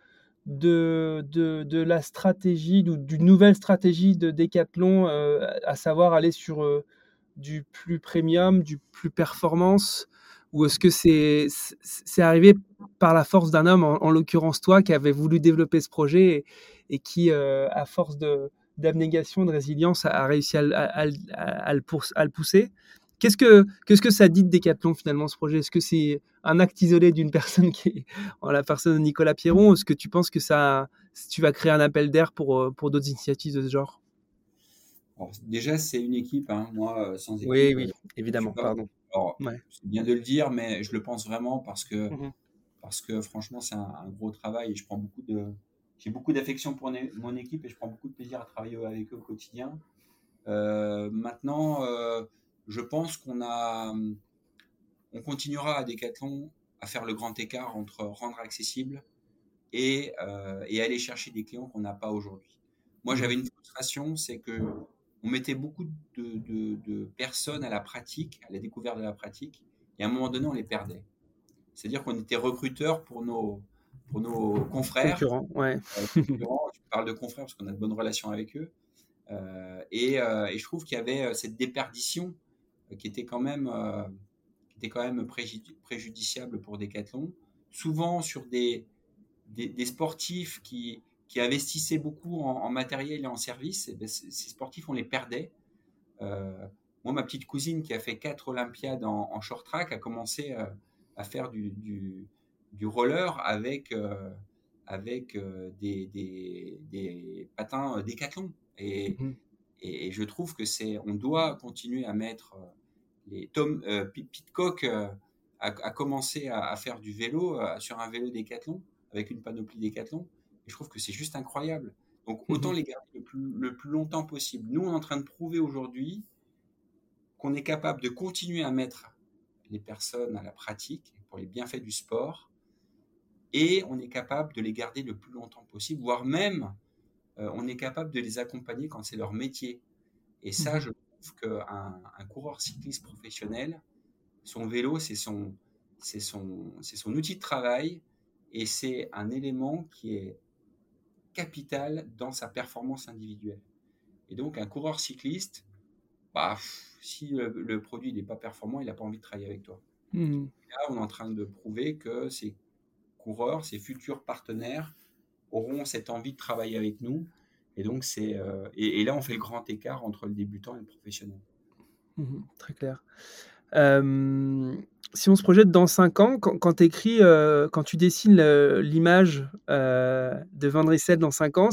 de, la stratégie, d'une nouvelle stratégie de Decathlon, à savoir aller sur du plus premium, du plus performance? Ou est-ce que c'est arrivé par la force d'un homme, en, l'occurrence toi, qui avait voulu développer ce projet et, qui, euh, à force d'abnégation, de résilience, a, réussi à, le pousser? Qu'est-ce que, qu'est-ce que ça dit de Decathlon finalement ce projet? Est-ce que c'est un acte isolé d'une personne qui est la personne de Nicolas Pierron Est-ce que tu penses que ça, tu vas créer un appel d'air pour, euh, pour d'autres initiatives de ce genre? Déjà, c'est une équipe. Hein. Moi, euh, sans équipe. Oui, oui, évidemment. Pardon. c'est bien de le dire, mais je le pense vraiment parce que, mmh parce que franchement, c'est un, gros travail et je prends beaucoup de, j'ai beaucoup d'affection pour mon équipe et je prends beaucoup de plaisir à travailler avec eux au quotidien. Euh, maintenant, euh, je pense qu'on a, on continuera à Decathlon à faire le grand écart entre rendre accessible et, et aller chercher des clients qu'on n'a pas aujourd'hui. Moi, j'avais une frustration, c'est que on mettait beaucoup de, personnes à la pratique, à la découverte de la pratique, et à un moment donné, on les perdait. C'est-à-dire qu'on était recruteur pour nos, pour nos confrères. Concurrents, ouais. Euh, je parle de confrères parce qu'on a de bonnes relations avec eux. Euh, euh, et, je trouve qu'il y avait cette déperdition qui était quand même, qui était quand même préjudiciable pour Decathlon. Souvent sur des, des sportifs qui, qui investissaient beaucoup en, matériel et en services, ben, ces sportifs, on les perdait. Euh, moi, ma petite cousine qui a fait quatre Olympiades en, short track a commencé euh, à faire du, du, roller avec, euh, avec des, des, des, patins décathlon. Et, mhm. et, je trouve que c'est, on doit continuer à mettre les Tom Pitcock a, a, commencé à, à, faire du vélo sur un vélo décathlon avec une panoplie décathlon je trouve que c'est juste incroyable. Donc mmh autant les garder le plus, le plus longtemps possible. Nous, on est en train de prouver aujourd'hui qu'on est capable de continuer à mettre les personnes à la pratique pour les bienfaits du sport et on est capable de les garder le plus longtemps possible, voire même euh, on est capable de les accompagner quand c'est leur métier. Et ça, mmh je trouve qu'un un coureur cycliste professionnel, son vélo, c'est son, c'est son, c'est son outil de travail et c'est un élément qui est capital dans sa performance individuelle. Et donc, un coureur cycliste, bah, si le, produit n'est pas performant, il n'a pas envie de travailler avec toi. Mmh. Là, on est en train de prouver que ces coureurs, ces futurs partenaires, auront cette envie de travailler avec nous. Et donc, c'est euh, et, là, on fait le grand écart entre le débutant et le professionnel. Mmh très clair. Si on se projette dans 5 ans, quand, tu écris, euh, quand tu dessines l'image euh, de Rissel dans 5 ans,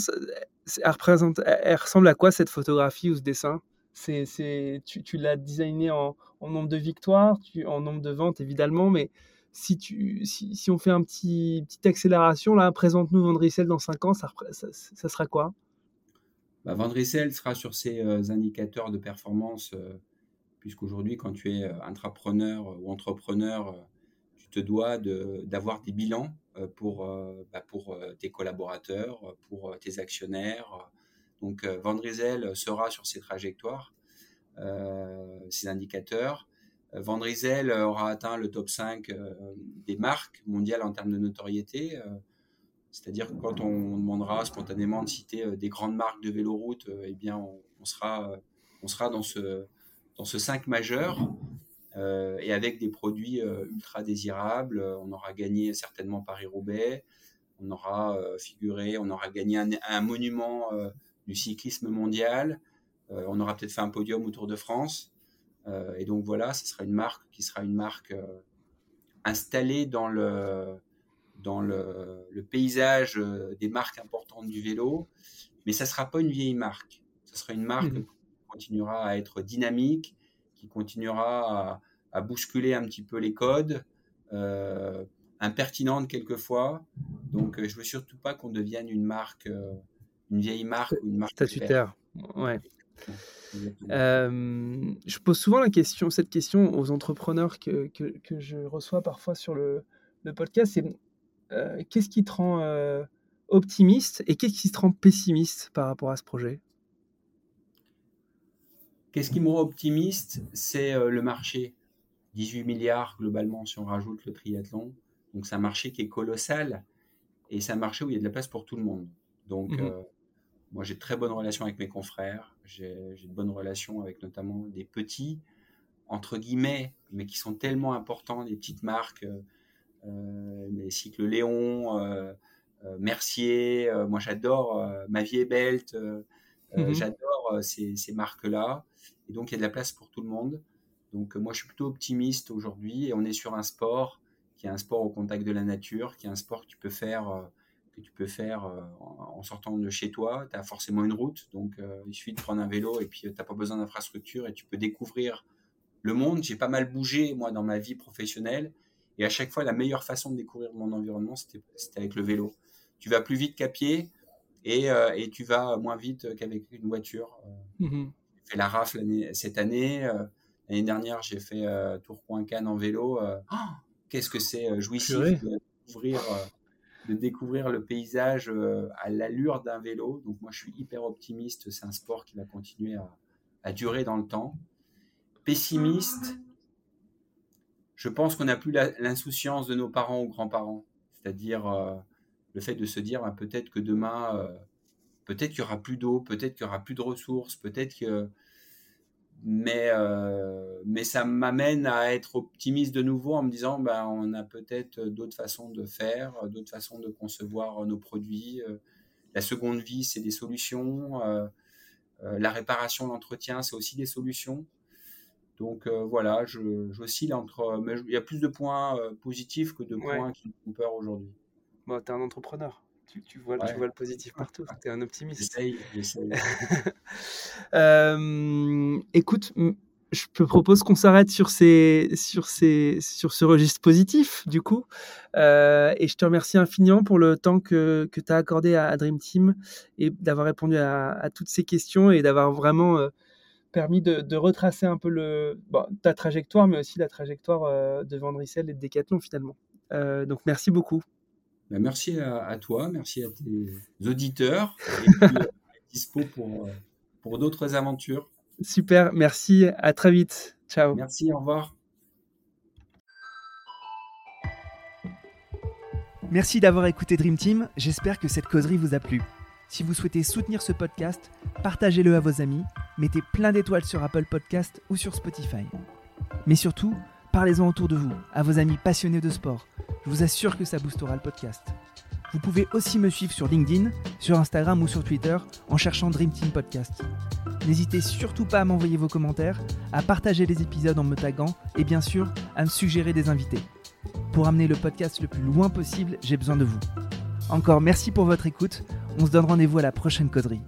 elle, ressemble à quoi cette photographie ou ce dessin? C'est, tu, l'as designé en, nombre de victoires, en nombre de ventes évidemment, mais si, on fait un petit petite accélération, là, présente-nous Rissel dans 5 ans, ça, sera quoi? Bah, Vandricel sera sur ses indicateurs de performance, puisqu'aujourd'hui, quand tu es intrapreneur ou entrepreneur, tu te dois d'avoir des bilans pour, bah, pour tes collaborateurs, pour tes actionnaires. Donc, Vandrizel sera sur ses trajectoires, ses indicateurs. Vandrizel aura atteint le top 5 des marques mondiales en termes de notoriété. C'est-à-dire que quand on demandera spontanément de citer des grandes marques de véloroute, eh bien, on, sera, on sera dans ce, dans ce 5 majeur. Euh, et avec des produits euh, ultra désirables. Euh, on aura gagné certainement Paris-Roubaix, on aura figuré, on aura gagné un, monument du cyclisme mondial, on aura peut-être fait un podium autour de France. et donc voilà, ce sera une marque qui sera une marque installée dans le, dans le, le, paysage des marques importantes du vélo, mais ça ne sera pas une vieille marque. Ce sera une marque mmh. qui continuera à être dynamique, qui continuera à, à bousculer un petit peu les codes, euh, impertinente quelquefois. Donc, euh, je veux surtout pas qu'on devienne une marque, euh, une vieille marque ou une marque statutaire. Ouais. je pose souvent la question, cette question aux entrepreneurs que, que, que je reçois parfois sur le, le podcast, c'est qu'est-ce qui te rend optimiste et qu'est-ce qui te rend pessimiste par rapport à ce projet? Qu'est-ce qui me rend optimiste C'est le marché. 18 milliards globalement si on rajoute le triathlon. Donc c'est un marché qui est colossal et c'est un marché où il y a de la place pour tout le monde. Donc euh, moi j'ai de très bonnes relations avec mes confrères, j'ai de bonnes relations avec notamment des petits, entre guillemets, mais qui sont tellement importants, des petites marques, euh, euh les cycles Léon, euh, Mercier, moi j'adore Ma vie est belt, mhm. j'adore ces, ces marques-là. Et donc il y a de la place pour tout le monde. Donc moi je suis plutôt optimiste aujourd'hui et on est sur un sport qui est un sport au contact de la nature, qui est un sport que tu peux faire, euh, que tu peux faire euh, en sortant de chez toi. Tu as forcément une route, donc euh, il suffit de prendre un vélo et puis tu n'as pas besoin d'infrastructure et tu peux découvrir le monde. J'ai pas mal bougé moi dans ma vie professionnelle et à chaque fois la meilleure façon de découvrir mon environnement c'était avec le vélo. Tu vas plus vite qu'à pied et, et, tu vas moins vite qu'avec une voiture. Mmh J'ai fait la rafle cette année. L'année dernière, j'ai fait euh, Tourcoing-Cannes en vélo. Euh, oh, qu'est-ce que c'est euh, jouissif de découvrir, de découvrir le paysage à l'allure d'un vélo. Donc moi, je suis hyper optimiste. C'est un sport qui va continuer à, durer dans le temps. Pessimiste, je pense qu'on n'a plus l'insouciance de nos parents ou grands-parents. C'est-à-dire le fait de se dire bah, peut-être que demain, peut-être qu'il y aura plus d'eau, peut-être qu'il y aura plus de ressources, peut-être que mais, euh, ça m'amène à être optimiste de nouveau en me disant ben, on a peut-être d'autres façons de faire, d'autres façons de concevoir nos produits. Euh, la seconde vie, c'est des solutions. Euh, la réparation, l'entretien, c'est aussi des solutions. Donc voilà, j'oscille entre. Mais il y a plus de points positifs que de points qui me font peur aujourd'hui. Bon, tu es un entrepreneur tu, vois, tu vois le positif partout. Tu es un optimiste. J'essaye, j'essaye. euh, écoute, je te propose qu'on s'arrête sur, ces, sur, ces, sur ce registre positif, du coup. Euh, et je te remercie infiniment pour le temps que, que tu as accordé à, Dream Team et d'avoir répondu à, toutes ces questions et d'avoir vraiment euh, permis de, de, retracer un peu le, ta trajectoire, mais aussi la trajectoire euh, de Vendricel et de Decathlon finalement. donc merci beaucoup. Ben, merci à, toi, merci à tes auditeurs et puis, euh, dispo pour, euh, pour d'autres aventures. Super, merci, à très vite. Ciao. Merci, au revoir. Merci d'avoir écouté Dream Team, j'espère que cette causerie vous a plu. Si vous souhaitez soutenir ce podcast, partagez-le à vos amis, mettez plein d'étoiles sur Apple Podcast ou sur Spotify. Mais surtout, parlez-en autour de vous, à vos amis passionnés de sport. Je vous assure que ça boostera le podcast. Vous pouvez aussi me suivre sur LinkedIn, sur Instagram ou sur Twitter en cherchant Dream Team Podcast. N'hésitez surtout pas à m'envoyer vos commentaires, à partager les épisodes en me taguant et bien sûr à me suggérer des invités. Pour amener le podcast le plus loin possible, j'ai besoin de vous. Encore merci pour votre écoute. On se donne rendez-vous à la prochaine causerie.